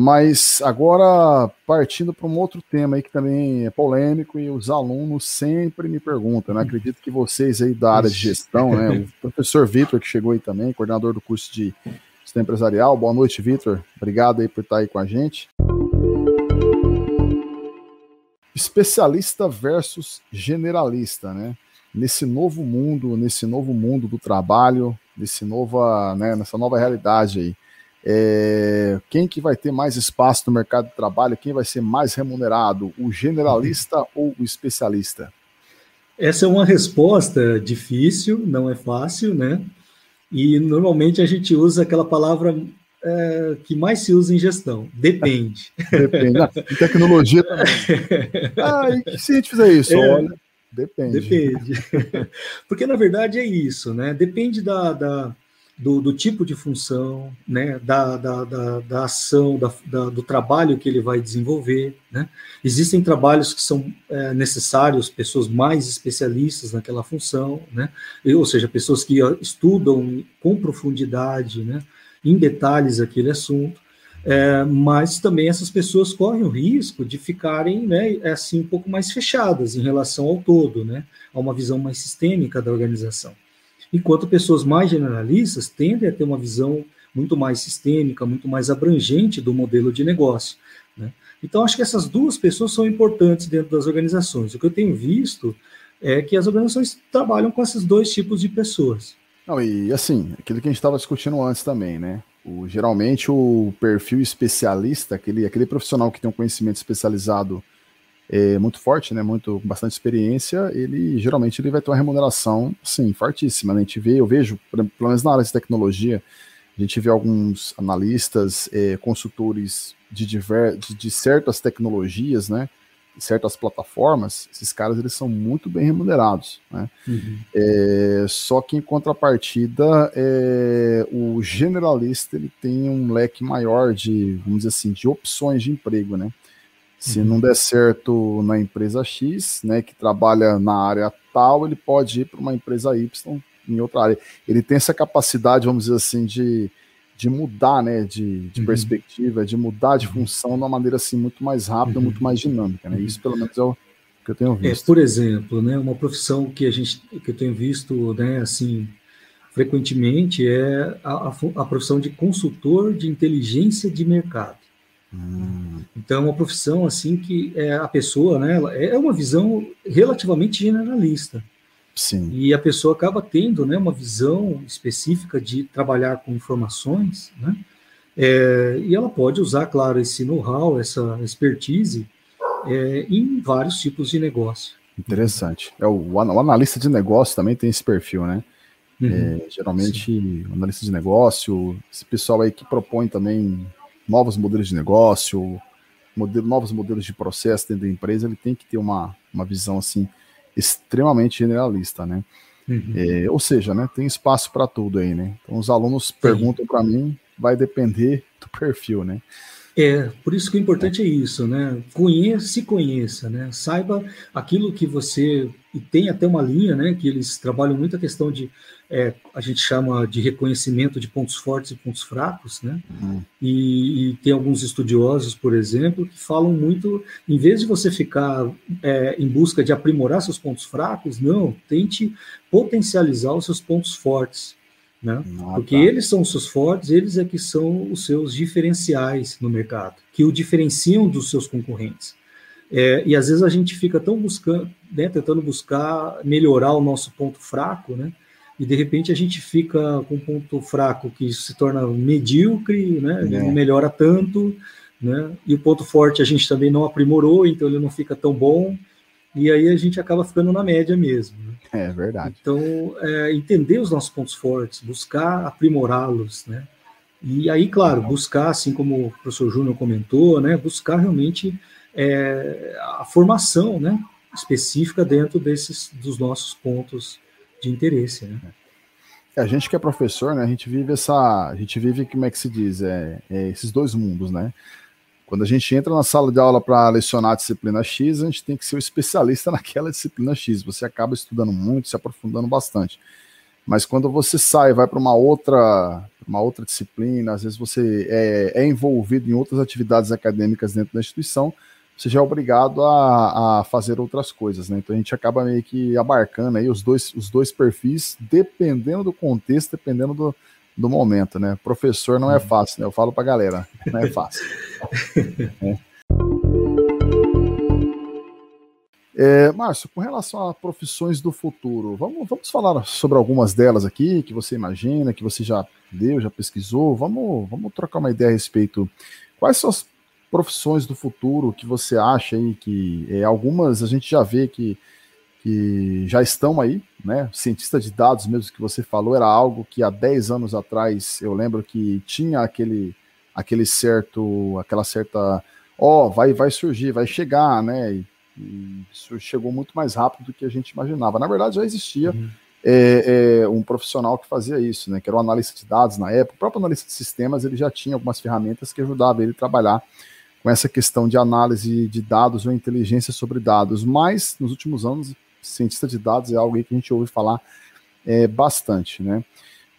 Mas agora, partindo para um outro tema aí que também é polêmico e os alunos sempre me perguntam, né? Acredito que vocês aí da área de gestão, né? O professor Vitor, que chegou aí também, coordenador do curso de gestão empresarial. Boa noite, Vitor. Obrigado aí por estar aí com a gente. Especialista versus generalista, né? Nesse novo mundo, nesse novo mundo do trabalho, nesse nova, né, nessa nova realidade aí. É, quem que vai ter mais espaço no mercado de trabalho? Quem vai ser mais remunerado? O generalista ou o especialista? Essa é uma resposta difícil, não é fácil, né? E normalmente a gente usa aquela palavra é, que mais se usa em gestão. Depende. Depende. Ah, em tecnologia também. Ah, e se a gente fizer isso? É, Olha, depende. Depende. Porque na verdade é isso, né? Depende da, da do, do, tipo de função, né, da, da, da, da ação, da, da, do trabalho que ele vai desenvolver. Né? Existem trabalhos que são é, necessários, pessoas mais especialistas naquela função, né? ou seja, pessoas que estudam com profundidade, né, em detalhes aquele assunto. É, mas também essas pessoas correm o risco de ficarem né, assim um pouco mais fechadas em relação ao todo, né, a uma visão mais sistêmica da organização enquanto pessoas mais generalistas tendem a ter uma visão muito mais sistêmica, muito mais abrangente do modelo de negócio. Né? Então, acho que essas duas pessoas são importantes dentro das organizações. O que eu tenho visto é que as organizações trabalham com esses dois tipos de pessoas. Não, e assim, aquilo que a gente estava discutindo antes também, né? O, geralmente o perfil especialista, aquele, aquele profissional que tem um conhecimento especializado é, muito forte, né, muito bastante experiência, ele geralmente ele vai ter uma remuneração, sim, fortíssima. Né? A gente vê, eu vejo, pelo menos na área de tecnologia, a gente vê alguns analistas, é, consultores de, diver, de, de, certas tecnologias, né, certas plataformas, esses caras eles são muito bem remunerados, né? Uhum. É, só que em contrapartida, é, o generalista ele tem um leque maior de, vamos dizer assim, de opções de emprego, né? Se não der certo na empresa X, né, que trabalha na área tal, ele pode ir para uma empresa Y em outra área. Ele tem essa capacidade, vamos dizer assim, de, de mudar, né, de, de uhum. perspectiva, de mudar de uhum. função de uma maneira assim muito mais rápida, uhum. muito mais dinâmica, né? Isso pelo menos é o que eu tenho é, visto. É, por exemplo, né, uma profissão que a gente que eu tenho visto, né, assim, frequentemente é a, a, a profissão de consultor de inteligência de mercado. Hum. Então, é uma profissão assim que é, a pessoa, né, é uma visão relativamente generalista. Sim. E a pessoa acaba tendo, né, uma visão específica de trabalhar com informações, né, é, e ela pode usar, claro, esse know-how, essa expertise é, em vários tipos de negócio. Interessante. É, o, o, analista de negócio também tem esse perfil, né? Uhum. É, geralmente, analista de negócio, esse pessoal aí que propõe também novos modelos de negócio, modelo, novos modelos de processo dentro da empresa, ele tem que ter uma, uma visão assim extremamente generalista, né? Uhum. É, ou seja, né, tem espaço para tudo aí, né? Então os alunos perguntam para mim, vai depender do perfil, né? É, por isso que o importante é isso, né? Conheça, se conheça, né? Saiba aquilo que você. E tem até uma linha, né? Que eles trabalham muito a questão de. É, a gente chama de reconhecimento de pontos fortes e pontos fracos, né? Uhum. E, e, tem alguns estudiosos, por exemplo, que falam muito, em vez de você ficar é, em busca de aprimorar seus pontos fracos, não, tente potencializar os seus pontos fortes né? Ah, Porque tá. eles são os seus fortes, eles é que são os seus diferenciais no mercado, que o diferenciam dos seus concorrentes. É, e às vezes a gente fica tão buscando, né, tentando buscar melhorar o nosso ponto fraco, né? E de repente a gente fica com um ponto fraco que se torna medíocre, né? É. Não melhora tanto, né? E o ponto forte a gente também não aprimorou, então ele não fica tão bom. E aí a gente acaba ficando na média mesmo. Né? É verdade. Então, é, entender os nossos pontos fortes, buscar aprimorá-los, né? E aí, claro, buscar, assim como o professor Júnior comentou, né, buscar realmente é, a formação né, específica dentro desses dos nossos pontos de interesse. Né? É, a gente que é professor, né, a gente vive essa. A gente vive, como é que se diz? É, é esses dois mundos, né? Quando a gente entra na sala de aula para lecionar a disciplina X, a gente tem que ser o especialista naquela disciplina X. Você acaba estudando muito, se aprofundando bastante. Mas quando você sai, vai para uma outra, uma outra disciplina, às vezes você é, é, envolvido em outras atividades acadêmicas dentro da instituição, você já é obrigado a, a, fazer outras coisas, né? Então a gente acaba meio que abarcando aí os dois, os dois perfis, dependendo do contexto, dependendo do, do momento, né? Professor não é uhum. fácil, né? Eu falo para galera, não é fácil. é. É, Márcio, com relação a profissões do futuro, vamos, vamos falar sobre algumas delas aqui que você imagina, que você já deu, já pesquisou. Vamos, vamos trocar uma ideia a respeito. Quais são as profissões do futuro que você acha aí que é, algumas a gente já vê que, que já estão aí, né? Cientista de dados mesmo que você falou era algo que há 10 anos atrás eu lembro que tinha aquele aquele certo, aquela certa, ó, oh, vai vai surgir, vai chegar, né? E, e isso chegou muito mais rápido do que a gente imaginava. Na verdade, já existia uhum. é, é, um profissional que fazia isso, né? Que era o um analista de dados na época. O próprio analista de sistemas ele já tinha algumas ferramentas que ajudavam ele a trabalhar com essa questão de análise de dados ou inteligência sobre dados. Mas nos últimos anos, cientista de dados é algo que a gente ouve falar é, bastante, né?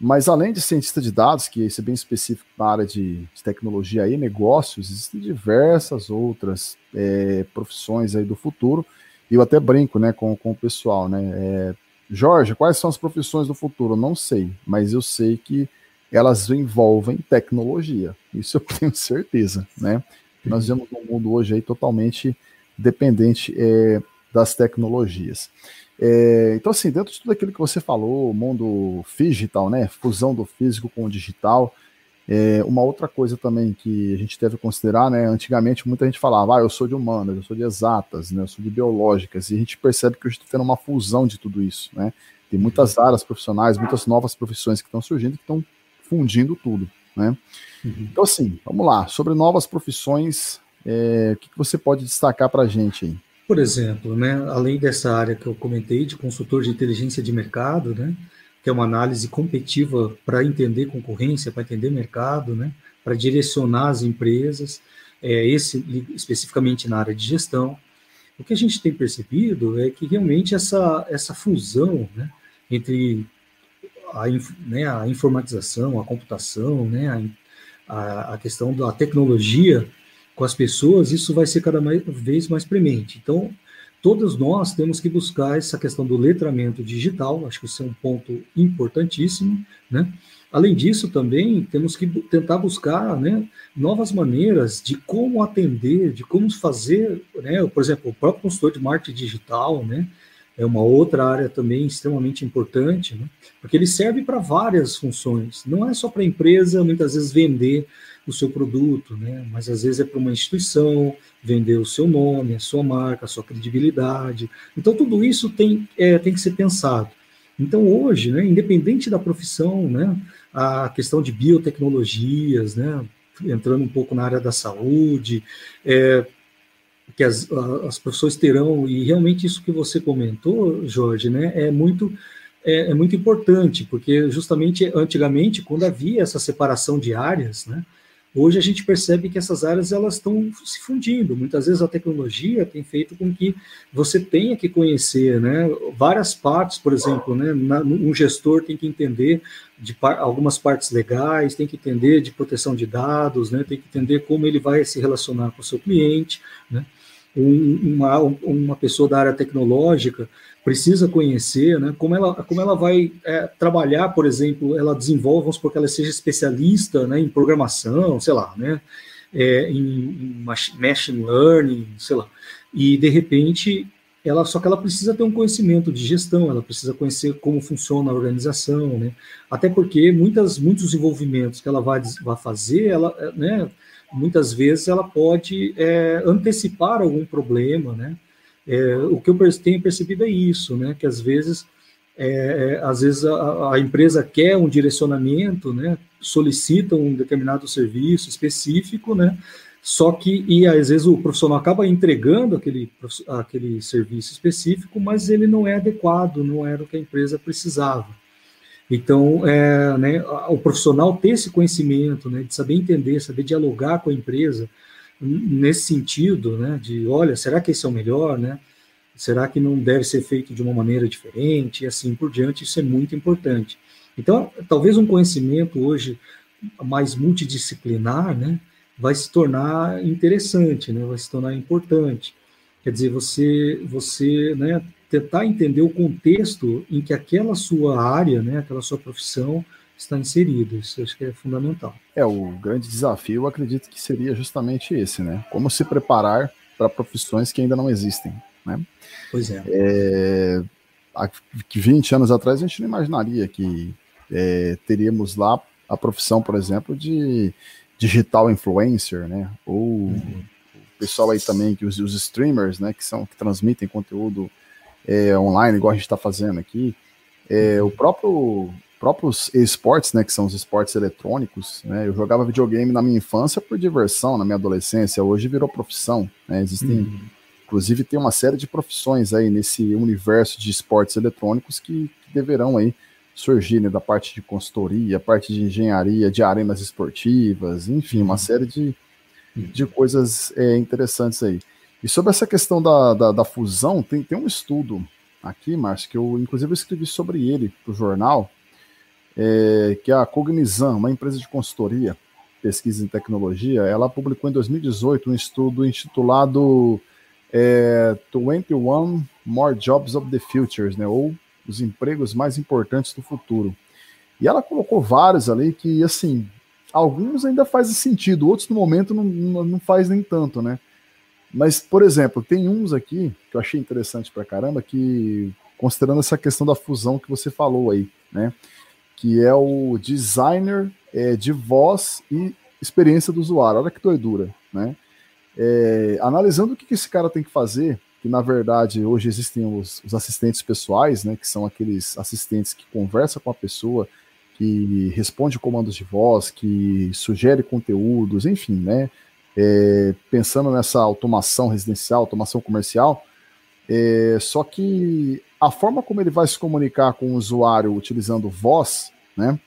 Mas além de cientista de dados, que esse é bem específico na área de, de tecnologia e negócios, existem diversas outras é, profissões aí do futuro. E eu até brinco né, com, com o pessoal, né? É, Jorge, quais são as profissões do futuro? Não sei, mas eu sei que elas envolvem tecnologia. Isso eu tenho certeza, né? Nós vivemos um mundo hoje aí totalmente dependente é, das tecnologias. É, então, assim, dentro de tudo aquilo que você falou, mundo digital, né? Fusão do físico com o digital. É, uma outra coisa também que a gente deve considerar, né? Antigamente muita gente falava, ah, eu sou de humanas, eu sou de exatas, né? Eu sou de biológicas, e a gente percebe que hoje está tendo uma fusão de tudo isso, né? Tem muitas áreas profissionais, muitas novas profissões que estão surgindo que estão fundindo tudo, né? Uhum. Então, assim, vamos lá. Sobre novas profissões, é, o que, que você pode destacar para a gente aí? Por exemplo, né, além dessa área que eu comentei de consultor de inteligência de mercado, né, que é uma análise competitiva para entender concorrência, para entender mercado, né, para direcionar as empresas, é, esse especificamente na área de gestão. O que a gente tem percebido é que realmente essa, essa fusão né, entre a, né, a informatização, a computação, né, a, a questão da tecnologia com as pessoas, isso vai ser cada vez mais premente. Então, todos nós temos que buscar essa questão do letramento digital, acho que isso é um ponto importantíssimo, né? Além disso, também temos que tentar buscar né, novas maneiras de como atender, de como fazer, né, por exemplo, o próprio consultor de marketing digital, né, é uma outra área também extremamente importante, né, porque ele serve para várias funções, não é só para a empresa muitas vezes vender o seu produto, né? Mas às vezes é para uma instituição vender o seu nome, a sua marca, a sua credibilidade. Então tudo isso tem, é, tem que ser pensado. Então hoje, né, independente da profissão, né, a questão de biotecnologias, né, entrando um pouco na área da saúde, é, que as, as profissões terão, e realmente isso que você comentou, Jorge, né, é muito é, é, muito importante, porque justamente antigamente, quando havia essa separação de áreas, né, Hoje a gente percebe que essas áreas elas estão se fundindo. Muitas vezes a tecnologia tem feito com que você tenha que conhecer, né, várias partes, por exemplo, né, na, um gestor tem que entender de par, algumas partes legais, tem que entender de proteção de dados, né, tem que entender como ele vai se relacionar com o seu cliente, né. Um, uma, uma pessoa da área tecnológica precisa conhecer, né? Como ela, como ela vai é, trabalhar, por exemplo, ela desenvolve, vamos supor que ela seja especialista né, em programação, sei lá, né? É, em, em machine learning, sei lá. E de repente, ela só que ela precisa ter um conhecimento de gestão, ela precisa conhecer como funciona a organização, né? Até porque muitas, muitos desenvolvimentos que ela vai, vai fazer, ela, né? Muitas vezes ela pode é, antecipar algum problema, né? É, o que eu tenho percebido é isso, né? Que às vezes, é, é, às vezes a, a, empresa quer um direcionamento, né? Solicita um determinado serviço específico, né? Só que, e às vezes o profissional acaba entregando aquele, aquele serviço específico, mas ele não é adequado, não era o que a empresa precisava. Então, é, né, o profissional ter esse conhecimento, né, de saber entender, saber dialogar com a empresa, nesse sentido, né, de, olha, será que esse é o melhor, né? Será que não deve ser feito de uma maneira diferente? E assim por diante, isso é muito importante. Então, talvez um conhecimento hoje mais multidisciplinar, né, vai se tornar interessante, né, vai se tornar importante. Quer dizer, você, você, né, tentar entender o contexto em que aquela sua área, né, aquela sua profissão está inserida. Isso acho que é fundamental. É, o grande desafio, acredito que seria justamente esse, né? Como se preparar para profissões que ainda não existem, né? Pois é. é há 20 anos atrás a gente não imaginaria que é, teríamos lá a profissão, por exemplo, de digital influencer, né? Ou uhum. o pessoal aí também que os, os streamers, né, que são que transmitem conteúdo é, online, igual a gente está fazendo aqui. É, o próprio próprios esportes, né, que são os esportes eletrônicos, né, eu jogava videogame na minha infância por diversão, na minha adolescência, hoje virou profissão, né, existem, uhum. inclusive tem uma série de profissões aí nesse universo de esportes eletrônicos que, que deverão aí surgir, né, da parte de consultoria, parte de engenharia, de arenas esportivas, enfim, uma uhum. série de, de coisas é, interessantes aí. E sobre essa questão da, da, da fusão, tem, tem um estudo aqui, Márcio, que eu inclusive escrevi sobre ele para o jornal, é, que é a Cognizan, uma empresa de consultoria, pesquisa em tecnologia, ela publicou em 2018 um estudo intitulado é, 21 More Jobs of the Futures, né, ou os empregos mais importantes do futuro. E ela colocou vários ali que, assim, alguns ainda fazem sentido, outros no momento não, não faz nem tanto, né? Mas, por exemplo, tem uns aqui que eu achei interessante pra caramba, que, considerando essa questão da fusão que você falou aí, né? Que é o designer é, de voz e experiência do usuário. Olha que doidura, né? É, analisando o que, esse cara tem que fazer, que na verdade hoje existem os, os, assistentes pessoais, né? Que são aqueles assistentes que conversam com a pessoa, que responde comandos de voz, que sugere conteúdos, enfim, né? é, pensando nessa automação residencial, automação comercial, é, só que a forma como ele vai se comunicar com o usuário utilizando voz, né,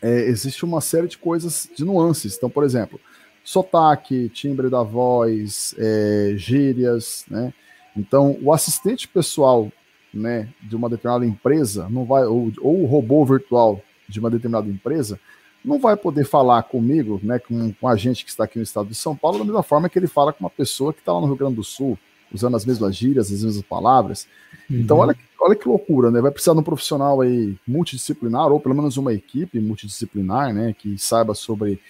é, existe uma série de coisas, de nuances. Então, por exemplo, sotaque, timbre da voz, é, gírias, né? Então, o assistente pessoal, né, de uma determinada empresa, não vai ou, ou o robô virtual de uma determinada empresa, não vai poder falar comigo, né, com, com a gente que está aqui no estado de São Paulo, da mesma forma que ele fala com uma pessoa que está lá no Rio Grande do Sul, usando as mesmas gírias, as mesmas palavras. Uhum. Então, olha, olha que loucura, né? Vai precisar de um profissional aí multidisciplinar, ou pelo menos uma equipe multidisciplinar, né, que saiba sobre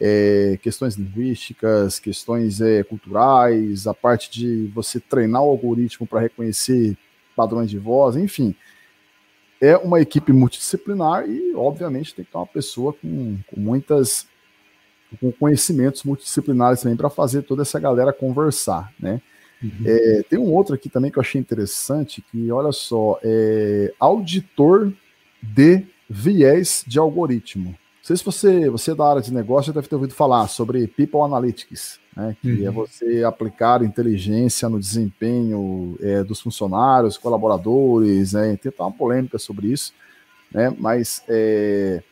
é, questões linguísticas, questões é, culturais, a parte de você treinar o algoritmo para reconhecer padrões de voz, enfim é uma equipe multidisciplinar e, obviamente, tem que ter uma pessoa com, com muitas com conhecimentos multidisciplinares também para fazer toda essa galera conversar, né? Uhum. É, tem um outro aqui também que eu achei interessante, que olha só, é auditor de viés de algoritmo. Não sei se você, você é da área de negócio deve ter ouvido falar sobre People Analytics né, que é uhum. é você aplicar inteligência no desempenho é, dos funcionários, colaboradores, né, tem uma polêmica sobre isso, né, mas é,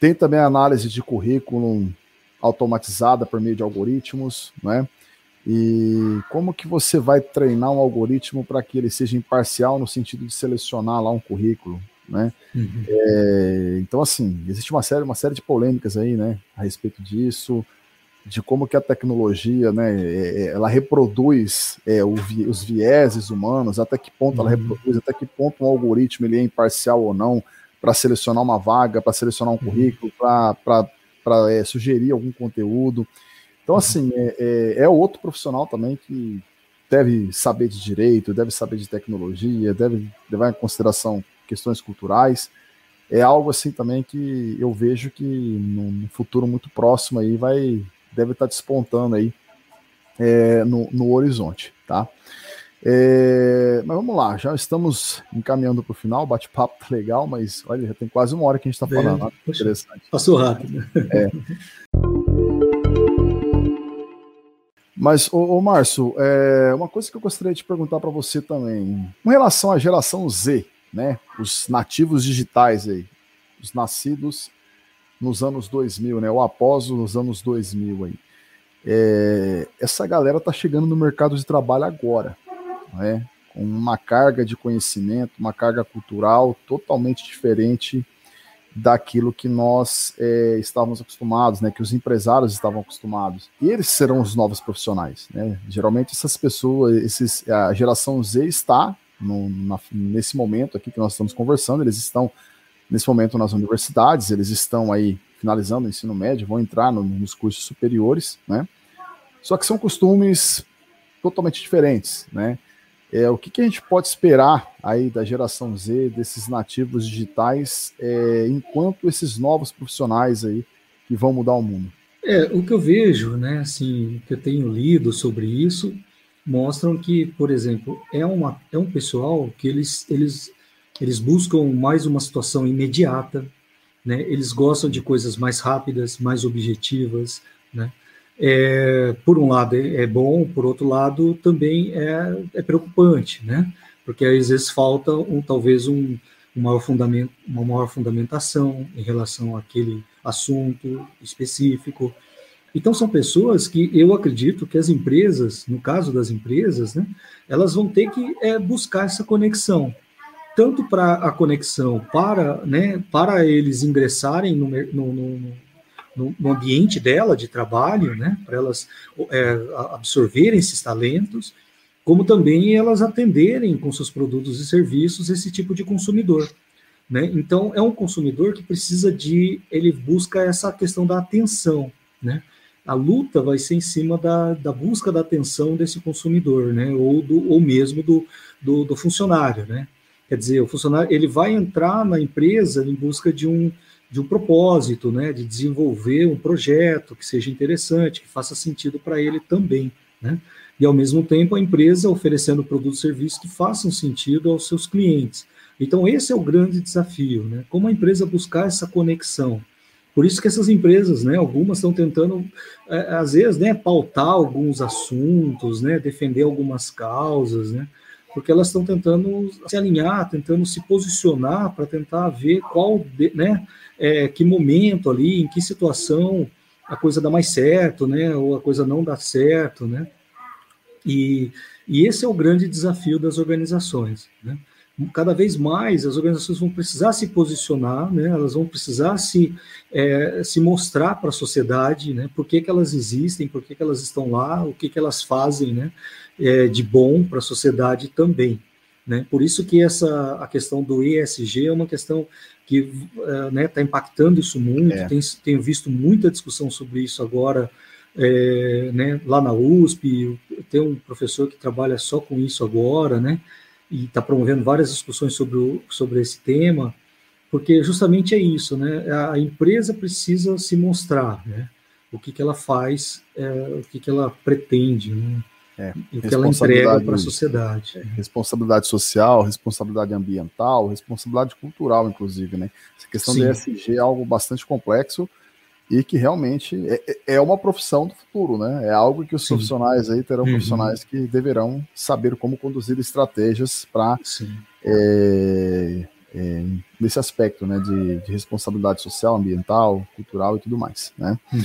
tem também a análise de currículo automatizada por meio de algoritmos, né, e como que você vai treinar um algoritmo para que ele seja imparcial no sentido de selecionar lá um currículo, né? Uhum. É, então, assim, existe uma série, uma série de polêmicas aí, né, a respeito disso de como que a tecnologia, né, é, é, ela reproduz é, os vieses humanos, até que ponto uhum. ela reproduz, até que ponto um algoritmo ele é imparcial ou não para selecionar uma vaga, para selecionar um uhum. currículo, para é, sugerir algum conteúdo. Então, assim, é, é, é, outro profissional também que deve saber de direito, deve saber de tecnologia, deve levar em consideração questões culturais. É algo assim também que eu vejo que no futuro muito próximo aí vai deve estar tá despontando aí é, no, no horizonte, tá? É, mas vamos lá, já estamos encaminhando para o final. O bate-papo tá legal, mas olha, já tem quase uma hora que a gente está falando. É, interessante. Passou rápido. É. Mas, ô, ô Márcio, é, uma coisa que eu gostaria de perguntar para você também, com relação à geração Z, né? Os nativos digitais aí, os nascidos nos anos 2000, né? Ou após os anos 2000 aí. É, essa galera tá chegando no mercado de trabalho agora, né? Com uma carga de conhecimento, uma carga cultural totalmente diferente daquilo que nós é, estávamos acostumados, né, que os empresários estavam acostumados. E eles serão os novos profissionais, né? Geralmente essas pessoas, esses, a geração Z está no, na, nesse momento aqui que nós estamos conversando, eles estão nesse momento nas universidades, eles estão aí finalizando o ensino médio, vão entrar no, nos cursos superiores, né? Só que são costumes totalmente diferentes, né? É, o que, que, a gente pode esperar aí da geração Z, desses nativos digitais, é, enquanto esses novos profissionais aí que vão mudar o mundo? É, o que eu vejo, né, assim, que eu tenho lido sobre isso, mostram que, por exemplo, é, uma, é um pessoal que eles, eles, eles buscam mais uma situação imediata, né, eles gostam de coisas mais rápidas, mais objetivas, né, é, por um lado é, bom, por outro lado também é, é preocupante, né? Porque às vezes falta um, talvez um, um maior fundamento, uma maior fundamentação em relação àquele assunto específico. Então são pessoas que eu acredito que as empresas, no caso das empresas, né, elas vão ter que é, buscar essa conexão, tanto para a conexão para, né, para eles ingressarem no, no, no no, no ambiente dela de trabalho, né, para elas é, absorverem esses talentos, como também elas atenderem com seus produtos e serviços esse tipo de consumidor. Né? Então, é um consumidor que precisa de, ele busca essa questão da atenção, né? A luta vai ser em cima da, da busca da atenção desse consumidor, né? Ou, do, ou mesmo do, do, do funcionário, né? Quer dizer, o funcionário ele vai entrar na empresa em busca de um, de um propósito, né, de desenvolver um projeto que seja interessante, que faça sentido para ele também, né? E ao mesmo tempo a empresa oferecendo produtos e serviços que façam sentido aos seus clientes. Então esse é o grande desafio, né? Como a empresa buscar essa conexão. Por isso que essas empresas, né, algumas estão tentando, é, às vezes, né, pautar alguns assuntos, né, defender algumas causas, né, porque elas estão tentando se alinhar, tentando se posicionar para tentar ver qual, né, é, que momento ali, em que situação a coisa dá mais certo, né? Ou a coisa não dá certo, né? E, e esse é o grande desafio das organizações, né? Cada vez mais as organizações vão precisar se posicionar, né? Elas vão precisar se, é, se mostrar para a sociedade, né? Por que, que elas existem, por que, que elas estão lá, o que, que elas fazem, né? É, de bom para a sociedade também, né? Por isso que essa a questão do ESG é uma questão que está uh, né, tá impactando isso muito. É. Tem, tenho visto muita discussão sobre isso agora é, né, lá na USP. Tem um professor que trabalha só com isso agora, né? E está promovendo várias discussões sobre, o, sobre esse tema, porque justamente é isso, né? A empresa precisa se mostrar, né? O que, que ela faz, é, o que, que ela pretende, né? É, e o que ela entrega para a sociedade. É, responsabilidade social, responsabilidade ambiental, responsabilidade cultural, inclusive, né? Essa questão Sim. do ESG é algo bastante complexo e que realmente é, é, é uma profissão do futuro, né? É algo que os Sim. profissionais aí terão uhum. profissionais que deverão saber como conduzir estratégias para é, é, nesse aspecto, né? De, de, responsabilidade social, ambiental, cultural e tudo mais, né? Uhum.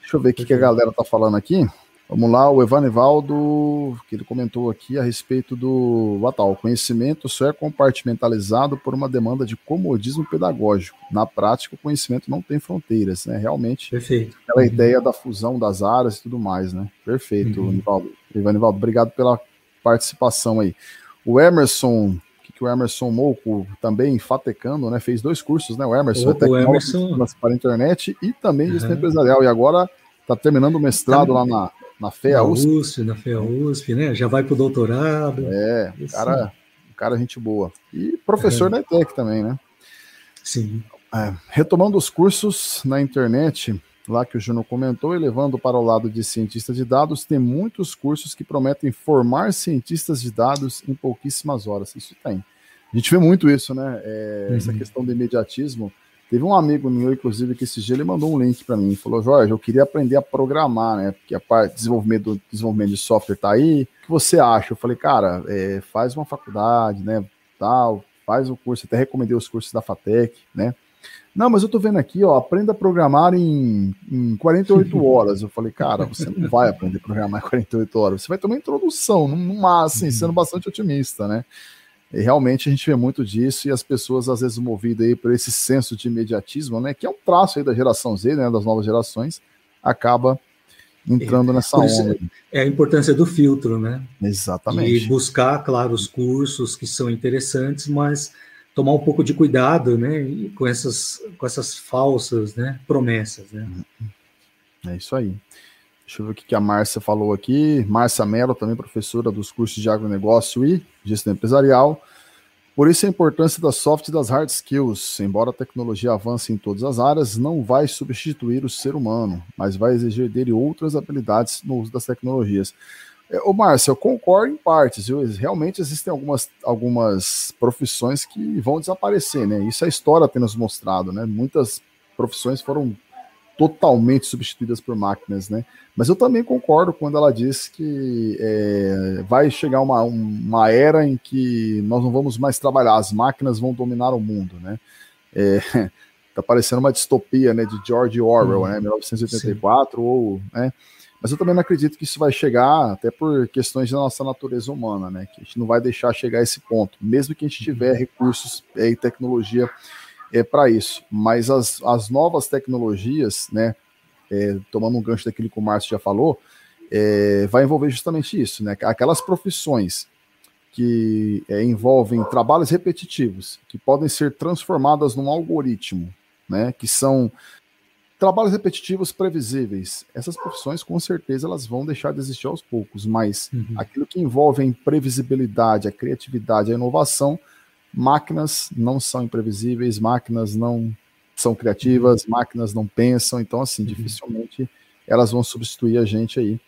Deixa eu ver o que, que a galera tá falando aqui. Vamos lá, o Evanivaldo, que ele comentou aqui a respeito do Atal. O conhecimento só é compartimentalizado por uma demanda de comodismo pedagógico. Na prática, o conhecimento não tem fronteiras, né? Realmente, Perfeito. aquela uhum. ideia da fusão das áreas e tudo mais, né? Perfeito, uhum. Anivaldo. Evanivaldo, obrigado pela participação aí. O Emerson, que, que o Emerson Mouco também fatecando, né? Fez dois cursos, né? O Emerson, o, o Emerson... para a internet e também uhum. empresarial. E agora está terminando o mestrado tá... lá na na FEA na USP. USP. Na FEA USP, né? Já vai para o doutorado. É, o cara, cara gente boa. E professor é. da ETEC também, né? Sim. É, retomando os cursos na internet, lá que o Júnior comentou, e levando para o lado de cientista de dados, tem muitos cursos que prometem formar cientistas de dados em pouquíssimas horas. Isso tem. A gente vê muito isso, né? É, uhum. Essa questão do imediatismo. Teve um amigo meu, inclusive, que esse dia ele mandou um link para mim falou: Jorge, eu queria aprender a programar, né? Porque a parte de desenvolvimento, desenvolvimento de software tá aí. O que você acha? Eu falei, cara, é, faz uma faculdade, né? Tal, faz o curso. Até recomendei os cursos da FATEC, né? Não, mas eu tô vendo aqui, ó, aprenda a programar em, em 48 horas. Eu falei, cara, você não vai aprender a programar em 48 horas, você vai ter uma introdução, numa, assim, sendo bastante otimista, né? E realmente a gente vê muito disso e as pessoas, às vezes, movidas aí por esse senso de imediatismo, né? Que é um traço aí da geração Z, né? Das novas gerações, acaba entrando é, nessa onda. É a importância do filtro, né? Exatamente. E buscar, claro, os cursos que são interessantes, mas tomar um pouco de cuidado, né, com essas, com essas falsas, né, promessas, né. É isso aí. Deixa eu ver o que a Márcia falou aqui. Márcia Mello, também professora dos cursos de agronegócio e gestão empresarial. Por isso a importância das soft e das hard skills. Embora a tecnologia avance em todas as áreas, não vai substituir o ser humano, mas vai exigir dele outras habilidades no uso das tecnologias. É, ô, Márcio, eu concordo em partes? Realmente existem algumas, algumas profissões que vão desaparecer, né? Isso a história tem nos mostrado, né? Muitas profissões foram totalmente substituídas por máquinas, né? Mas eu também concordo quando ela diz que é, vai chegar uma, uma era em que nós não vamos mais trabalhar, as máquinas vão dominar o mundo, né? É, tá parecendo uma distopia, né, de George Orwell, hum, né, 1984, sim. ou, né, mas eu também não acredito que isso vai chegar, até por questões da nossa natureza humana, né? Que a gente não vai deixar chegar a esse ponto, mesmo que a gente tiver recursos é, e tecnologia é, para isso. Mas as, as novas tecnologias, né? É, tomando um gancho daquilo que o Márcio já falou, é, vai envolver justamente isso, né? Aquelas profissões que é, envolvem trabalhos repetitivos, que podem ser transformadas num algoritmo, né? Que são Trabalhos repetitivos previsíveis. Essas profissões, com certeza, elas vão deixar de existir aos poucos, mas uhum. aquilo que envolve a imprevisibilidade, a criatividade, a inovação, máquinas não são imprevisíveis, máquinas não são criativas, uhum. máquinas não pensam, então, assim, uhum. dificilmente elas vão substituir a gente aí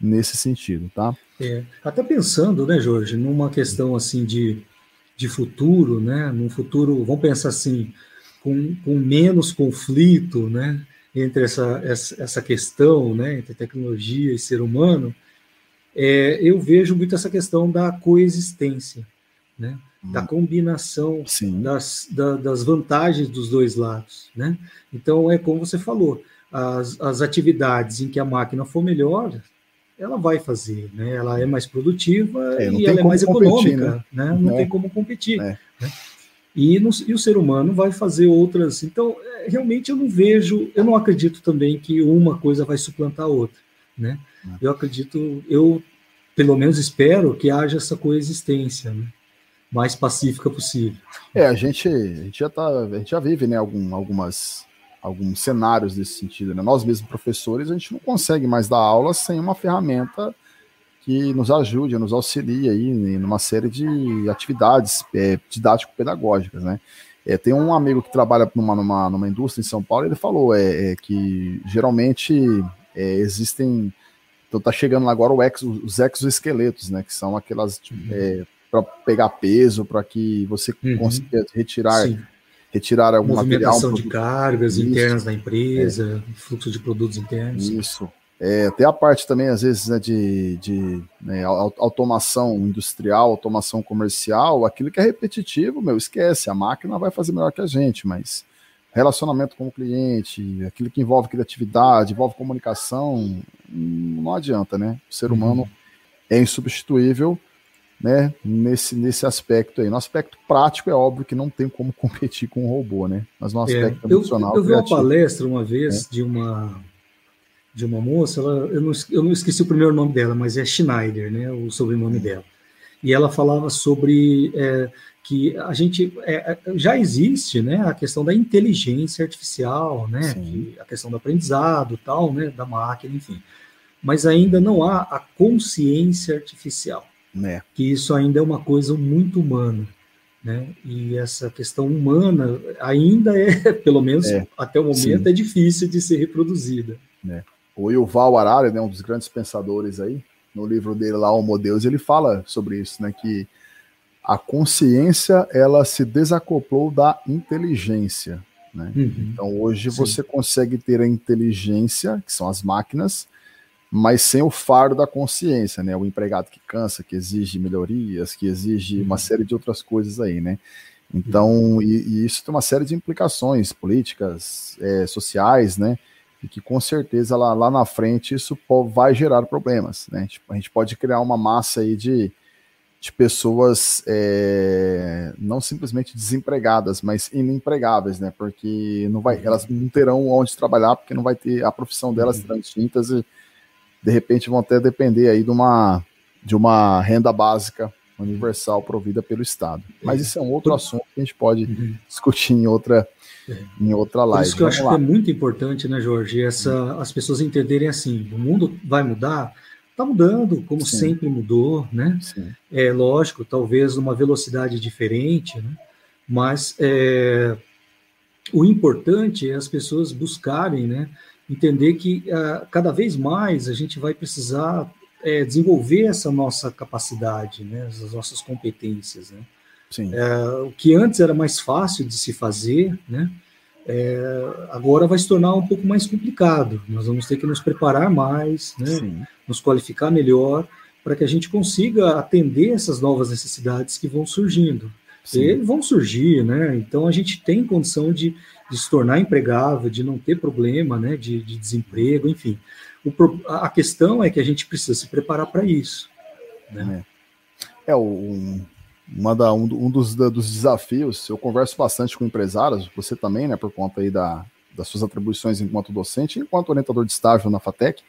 nesse sentido, tá? É, até pensando, né, Jorge, numa questão assim de, de futuro, né, num futuro, vamos pensar assim, com, com menos conflito né, entre essa, essa, essa, questão né, entre tecnologia e ser humano, é, eu vejo muito essa questão da coexistência, né. Da combinação das, da, das vantagens dos dois lados. Né? Então, é como você falou, as, as atividades em que a máquina for melhor, ela vai fazer, né? ela é mais produtiva é, e ela é mais competir, econômica, né? né? não é. tem como competir. É. Né? E, no, e, o ser humano vai fazer outras. Então, é, realmente eu não vejo, eu não acredito também que uma coisa vai suplantar a outra, né? Eu acredito, eu pelo menos espero que haja essa coexistência, né? Mais pacífica possível. É, a gente, a gente já tá, a gente já vive, né, algum, algumas alguns cenários desse sentido, né? Nós mesmos professores, a gente não consegue mais dar aula sem uma ferramenta que nos ajude, nos auxilie aí numa série de atividades é, didático-pedagógicas, né? É, tem um amigo que trabalha numa, numa, numa indústria em São Paulo, ele falou é, é que geralmente é, existem. Então tá chegando agora o ex, os exoesqueletos, né? Que são aquelas tipo, uhum. É, para pegar peso, para que você uhum. consiga retirar. Sim. Retirar algum material. de cargas isso, internas da empresa, fluxo de produtos internos. Isso. É, tem a parte também, às vezes, né, de, de né, automação industrial, automação comercial, aquilo que é repetitivo, meu, esquece, a máquina vai fazer melhor que a gente, mas relacionamento com o cliente, aquilo que envolve criatividade, envolve comunicação, não adianta, né? O ser humano uhum. é insubstituível, né, nesse, nesse aspecto aí. No aspecto prático, é óbvio que não tem como competir com um robô, né? Mas no é, aspecto é, emocional. Eu, eu vi uma palestra uma vez é. de uma de uma moça, ela, eu, não, eu não esqueci o primeiro nome dela, mas é Schneider, né, o sobrenome dela. E ela falava sobre é, que a gente é, é já existe, né, a questão da inteligência artificial, né, que, a questão do aprendizado, tal, né, da máquina, enfim. Mas ainda não há a consciência artificial, é. que isso ainda é uma coisa muito humana. né? E essa questão humana ainda é, pelo menos é, até o momento, sim. é difícil de ser reproduzida. É. O Yuval Harari, né, um dos grandes pensadores aí, no livro dele lá, Homo Deus, ele fala sobre isso, né, que a consciência ela se desacoplou da inteligência. Né? Uhum. Então hoje Sim. você consegue ter a inteligência, que são as máquinas, mas sem o fardo da consciência, né? O empregado que cansa, que exige melhorias, que exige uhum. uma série de outras coisas aí, né? Então, uhum. e, e, isso tem uma série de implicações políticas, é, sociais, né? E que com certeza lá, lá na frente isso vai gerar problemas, né? Tipo, a gente pode criar uma massa aí de, de pessoas é, não simplesmente desempregadas, mas inempregáveis, né? Porque não vai, elas não terão onde trabalhar porque não vai ter a profissão delas uhum. distintas e de repente vão até depender aí de uma, de uma renda básica universal provida pelo Estado. Mas isso é um outro assunto que a gente pode uhum. discutir em outra, em outra live. Por isso que eu Vamos acho lá. que é muito importante, né, Jorge, essa, as pessoas entenderem assim, o mundo vai mudar, está mudando, como Sim. sempre mudou, né? Sim. É lógico, talvez numa velocidade diferente, né? Mas é, o importante é as pessoas buscarem, né? Entender que uh, cada vez mais a gente vai precisar é, desenvolver essa nossa capacidade, né, as nossas competências. Né? É, o que antes era mais fácil de se fazer, né, é, agora vai se tornar um pouco mais complicado. Nós vamos ter que nos preparar mais, né, nos qualificar melhor, para que a gente consiga atender essas novas necessidades que vão surgindo. Sim. E vão surgir, né? Então a gente tem condição de de se tornar empregável, de não ter problema né, de, de desemprego, enfim. O, a questão é que a gente precisa se preparar para isso. Né? É, é um, uma da, um, um dos, da, dos desafios, eu converso bastante com empresários, você também, né, por conta aí da, das suas atribuições enquanto docente, enquanto orientador de estágio na FATEC,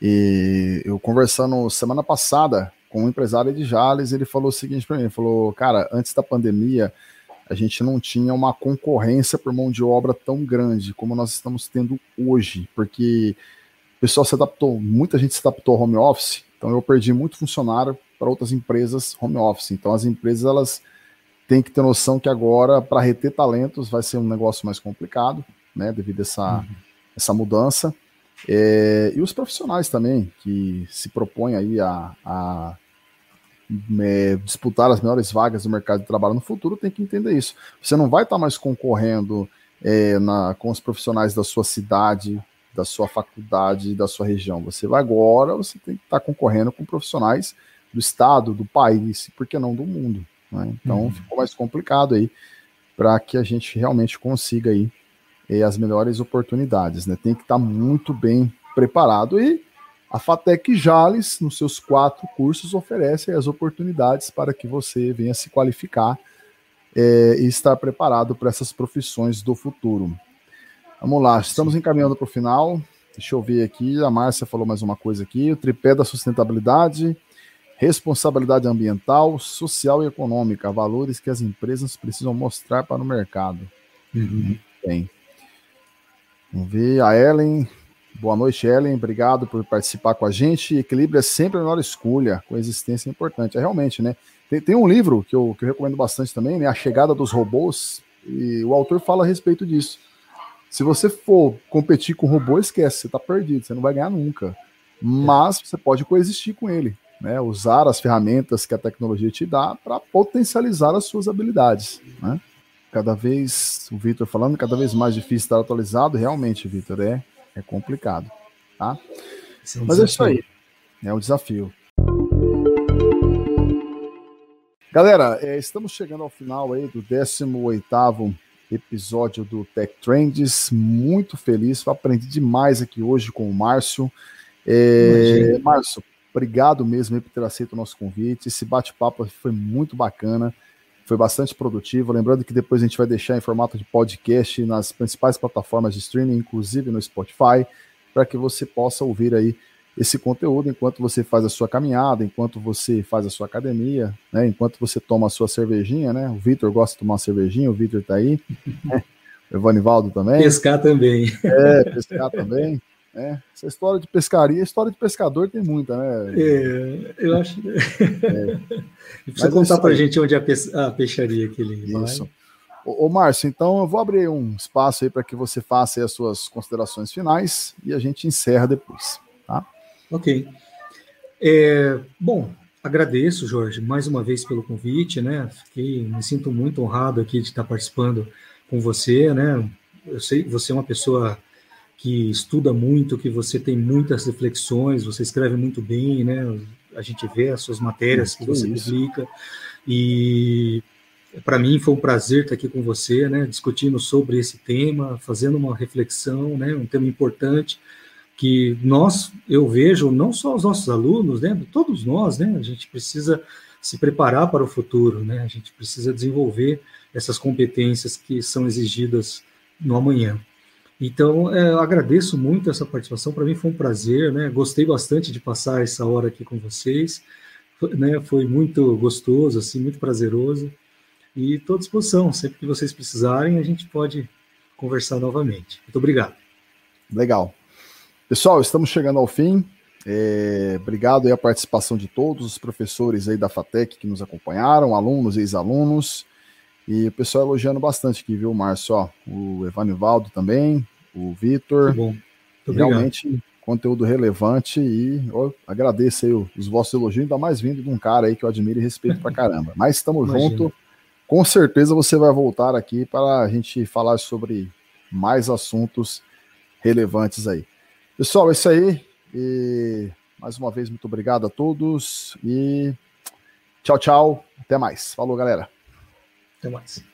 e eu conversando semana passada com um empresário de Jales, ele falou o seguinte para mim, ele falou, cara, antes da pandemia, a gente não tinha uma concorrência por mão de obra tão grande como nós estamos tendo hoje, porque o pessoal se adaptou, muita gente se adaptou ao home office, então eu perdi muito funcionário para outras empresas home office. Então as empresas elas têm que ter noção que agora para reter talentos vai ser um negócio mais complicado, né, devido a essa, uhum. essa mudança. É, e os profissionais também que se propõem aí a, a é, disputar as melhores vagas do mercado de trabalho no futuro, tem que entender isso. Você não vai estar mais concorrendo é, na, com os profissionais da sua cidade, da sua faculdade, da sua região. Você vai agora, você tem que estar concorrendo com profissionais do estado, do país, por que não do mundo. Né? Então uhum. ficou mais complicado aí para que a gente realmente consiga aí é, as melhores oportunidades. Né? Tem que estar muito bem preparado e a FATEC Jales, nos seus quatro cursos, oferece as oportunidades para que você venha se qualificar é, e estar preparado para essas profissões do futuro. Vamos lá, estamos encaminhando para o final. Deixa eu ver aqui, a Márcia falou mais uma coisa aqui: o tripé da sustentabilidade, responsabilidade ambiental, social e econômica, valores que as empresas precisam mostrar para o mercado. Uhum. Bem. Vamos ver, a Ellen Boa noite, Ellen. Obrigado por participar com a gente. Equilíbrio é sempre a melhor escolha. Coexistência é importante. É realmente, né? Tem, tem um livro que eu, que eu recomendo bastante também, né? A Chegada dos Robôs. E o autor fala a respeito disso. Se você for competir com o robô, esquece, você está perdido, você não vai ganhar nunca. Mas você pode coexistir com ele, né? Usar as ferramentas que a tecnologia te dá para potencializar as suas habilidades, né? Cada vez, o Vitor falando, cada vez mais difícil estar atualizado, realmente, Vitor, é é complicado, tá? É um Mas desafio. é isso aí. É um desafio. Galera, é, estamos chegando ao final aí do 18º episódio do Tech Trends. Muito feliz, aprendi demais aqui hoje com o Márcio. É, Márcio, obrigado mesmo por ter aceito o nosso convite. Esse bate-papo foi muito bacana foi bastante produtivo. Lembrando que depois a gente vai deixar em formato de podcast nas principais plataformas de streaming, inclusive no Spotify, para que você possa ouvir aí esse conteúdo enquanto você faz a sua caminhada, enquanto você faz a sua academia, né? Enquanto você toma a sua cervejinha, né? O Vitor gosta de tomar uma cervejinha, o Vitor tá aí. Né? O Evanivaldo também. Pescar também. É, pescar também. É, essa história de pescaria, história de pescador tem muita, né? É, eu acho. É. Precisa contar para a gente onde é a, peixaria que ele Isso. vai. Ô, ô Márcio, então eu vou abrir um espaço aí para que você faça as suas considerações finais e a gente encerra depois, tá? Ok. É, bom, agradeço, Jorge, mais uma vez pelo convite, né? Fiquei, me sinto muito honrado aqui de estar participando com você, né? Eu sei que você é uma pessoa que estuda muito, que você tem muitas reflexões, você escreve muito bem, né? A gente vê as suas matérias que você isso. publica e para mim foi um prazer estar aqui com você, né, discutindo sobre esse tema, fazendo uma reflexão, né, um tema importante que nós, eu vejo, não só os nossos alunos, né, todos nós, né, a gente precisa se preparar para o futuro, né, a gente precisa desenvolver essas competências que são exigidas no amanhã. Então, é, eu agradeço muito essa participação, para mim foi um prazer, né, gostei bastante de passar essa hora aqui com vocês, foi, né, foi muito gostoso, assim, muito prazeroso, e estou à disposição. Sempre que vocês precisarem, a gente pode conversar novamente. Muito obrigado. Legal. Pessoal, estamos chegando ao fim. É, obrigado aí a participação de todos os professores aí da FATEC que nos acompanharam, alunos e ex-alunos. E o pessoal elogiando bastante aqui, viu, Márcio? Ó, o Evanivaldo também, o Vitor. Bom. Realmente conteúdo relevante e eu agradeço aí os vossos elogios, ainda mais vindo de um cara aí que eu admiro e respeito pra caramba. Mas estamos juntos com certeza você vai voltar aqui para a gente falar sobre mais assuntos relevantes aí. Pessoal, é isso aí. E mais uma vez, muito obrigado a todos. E tchau, tchau. Até mais. Falou, galera. Até mais.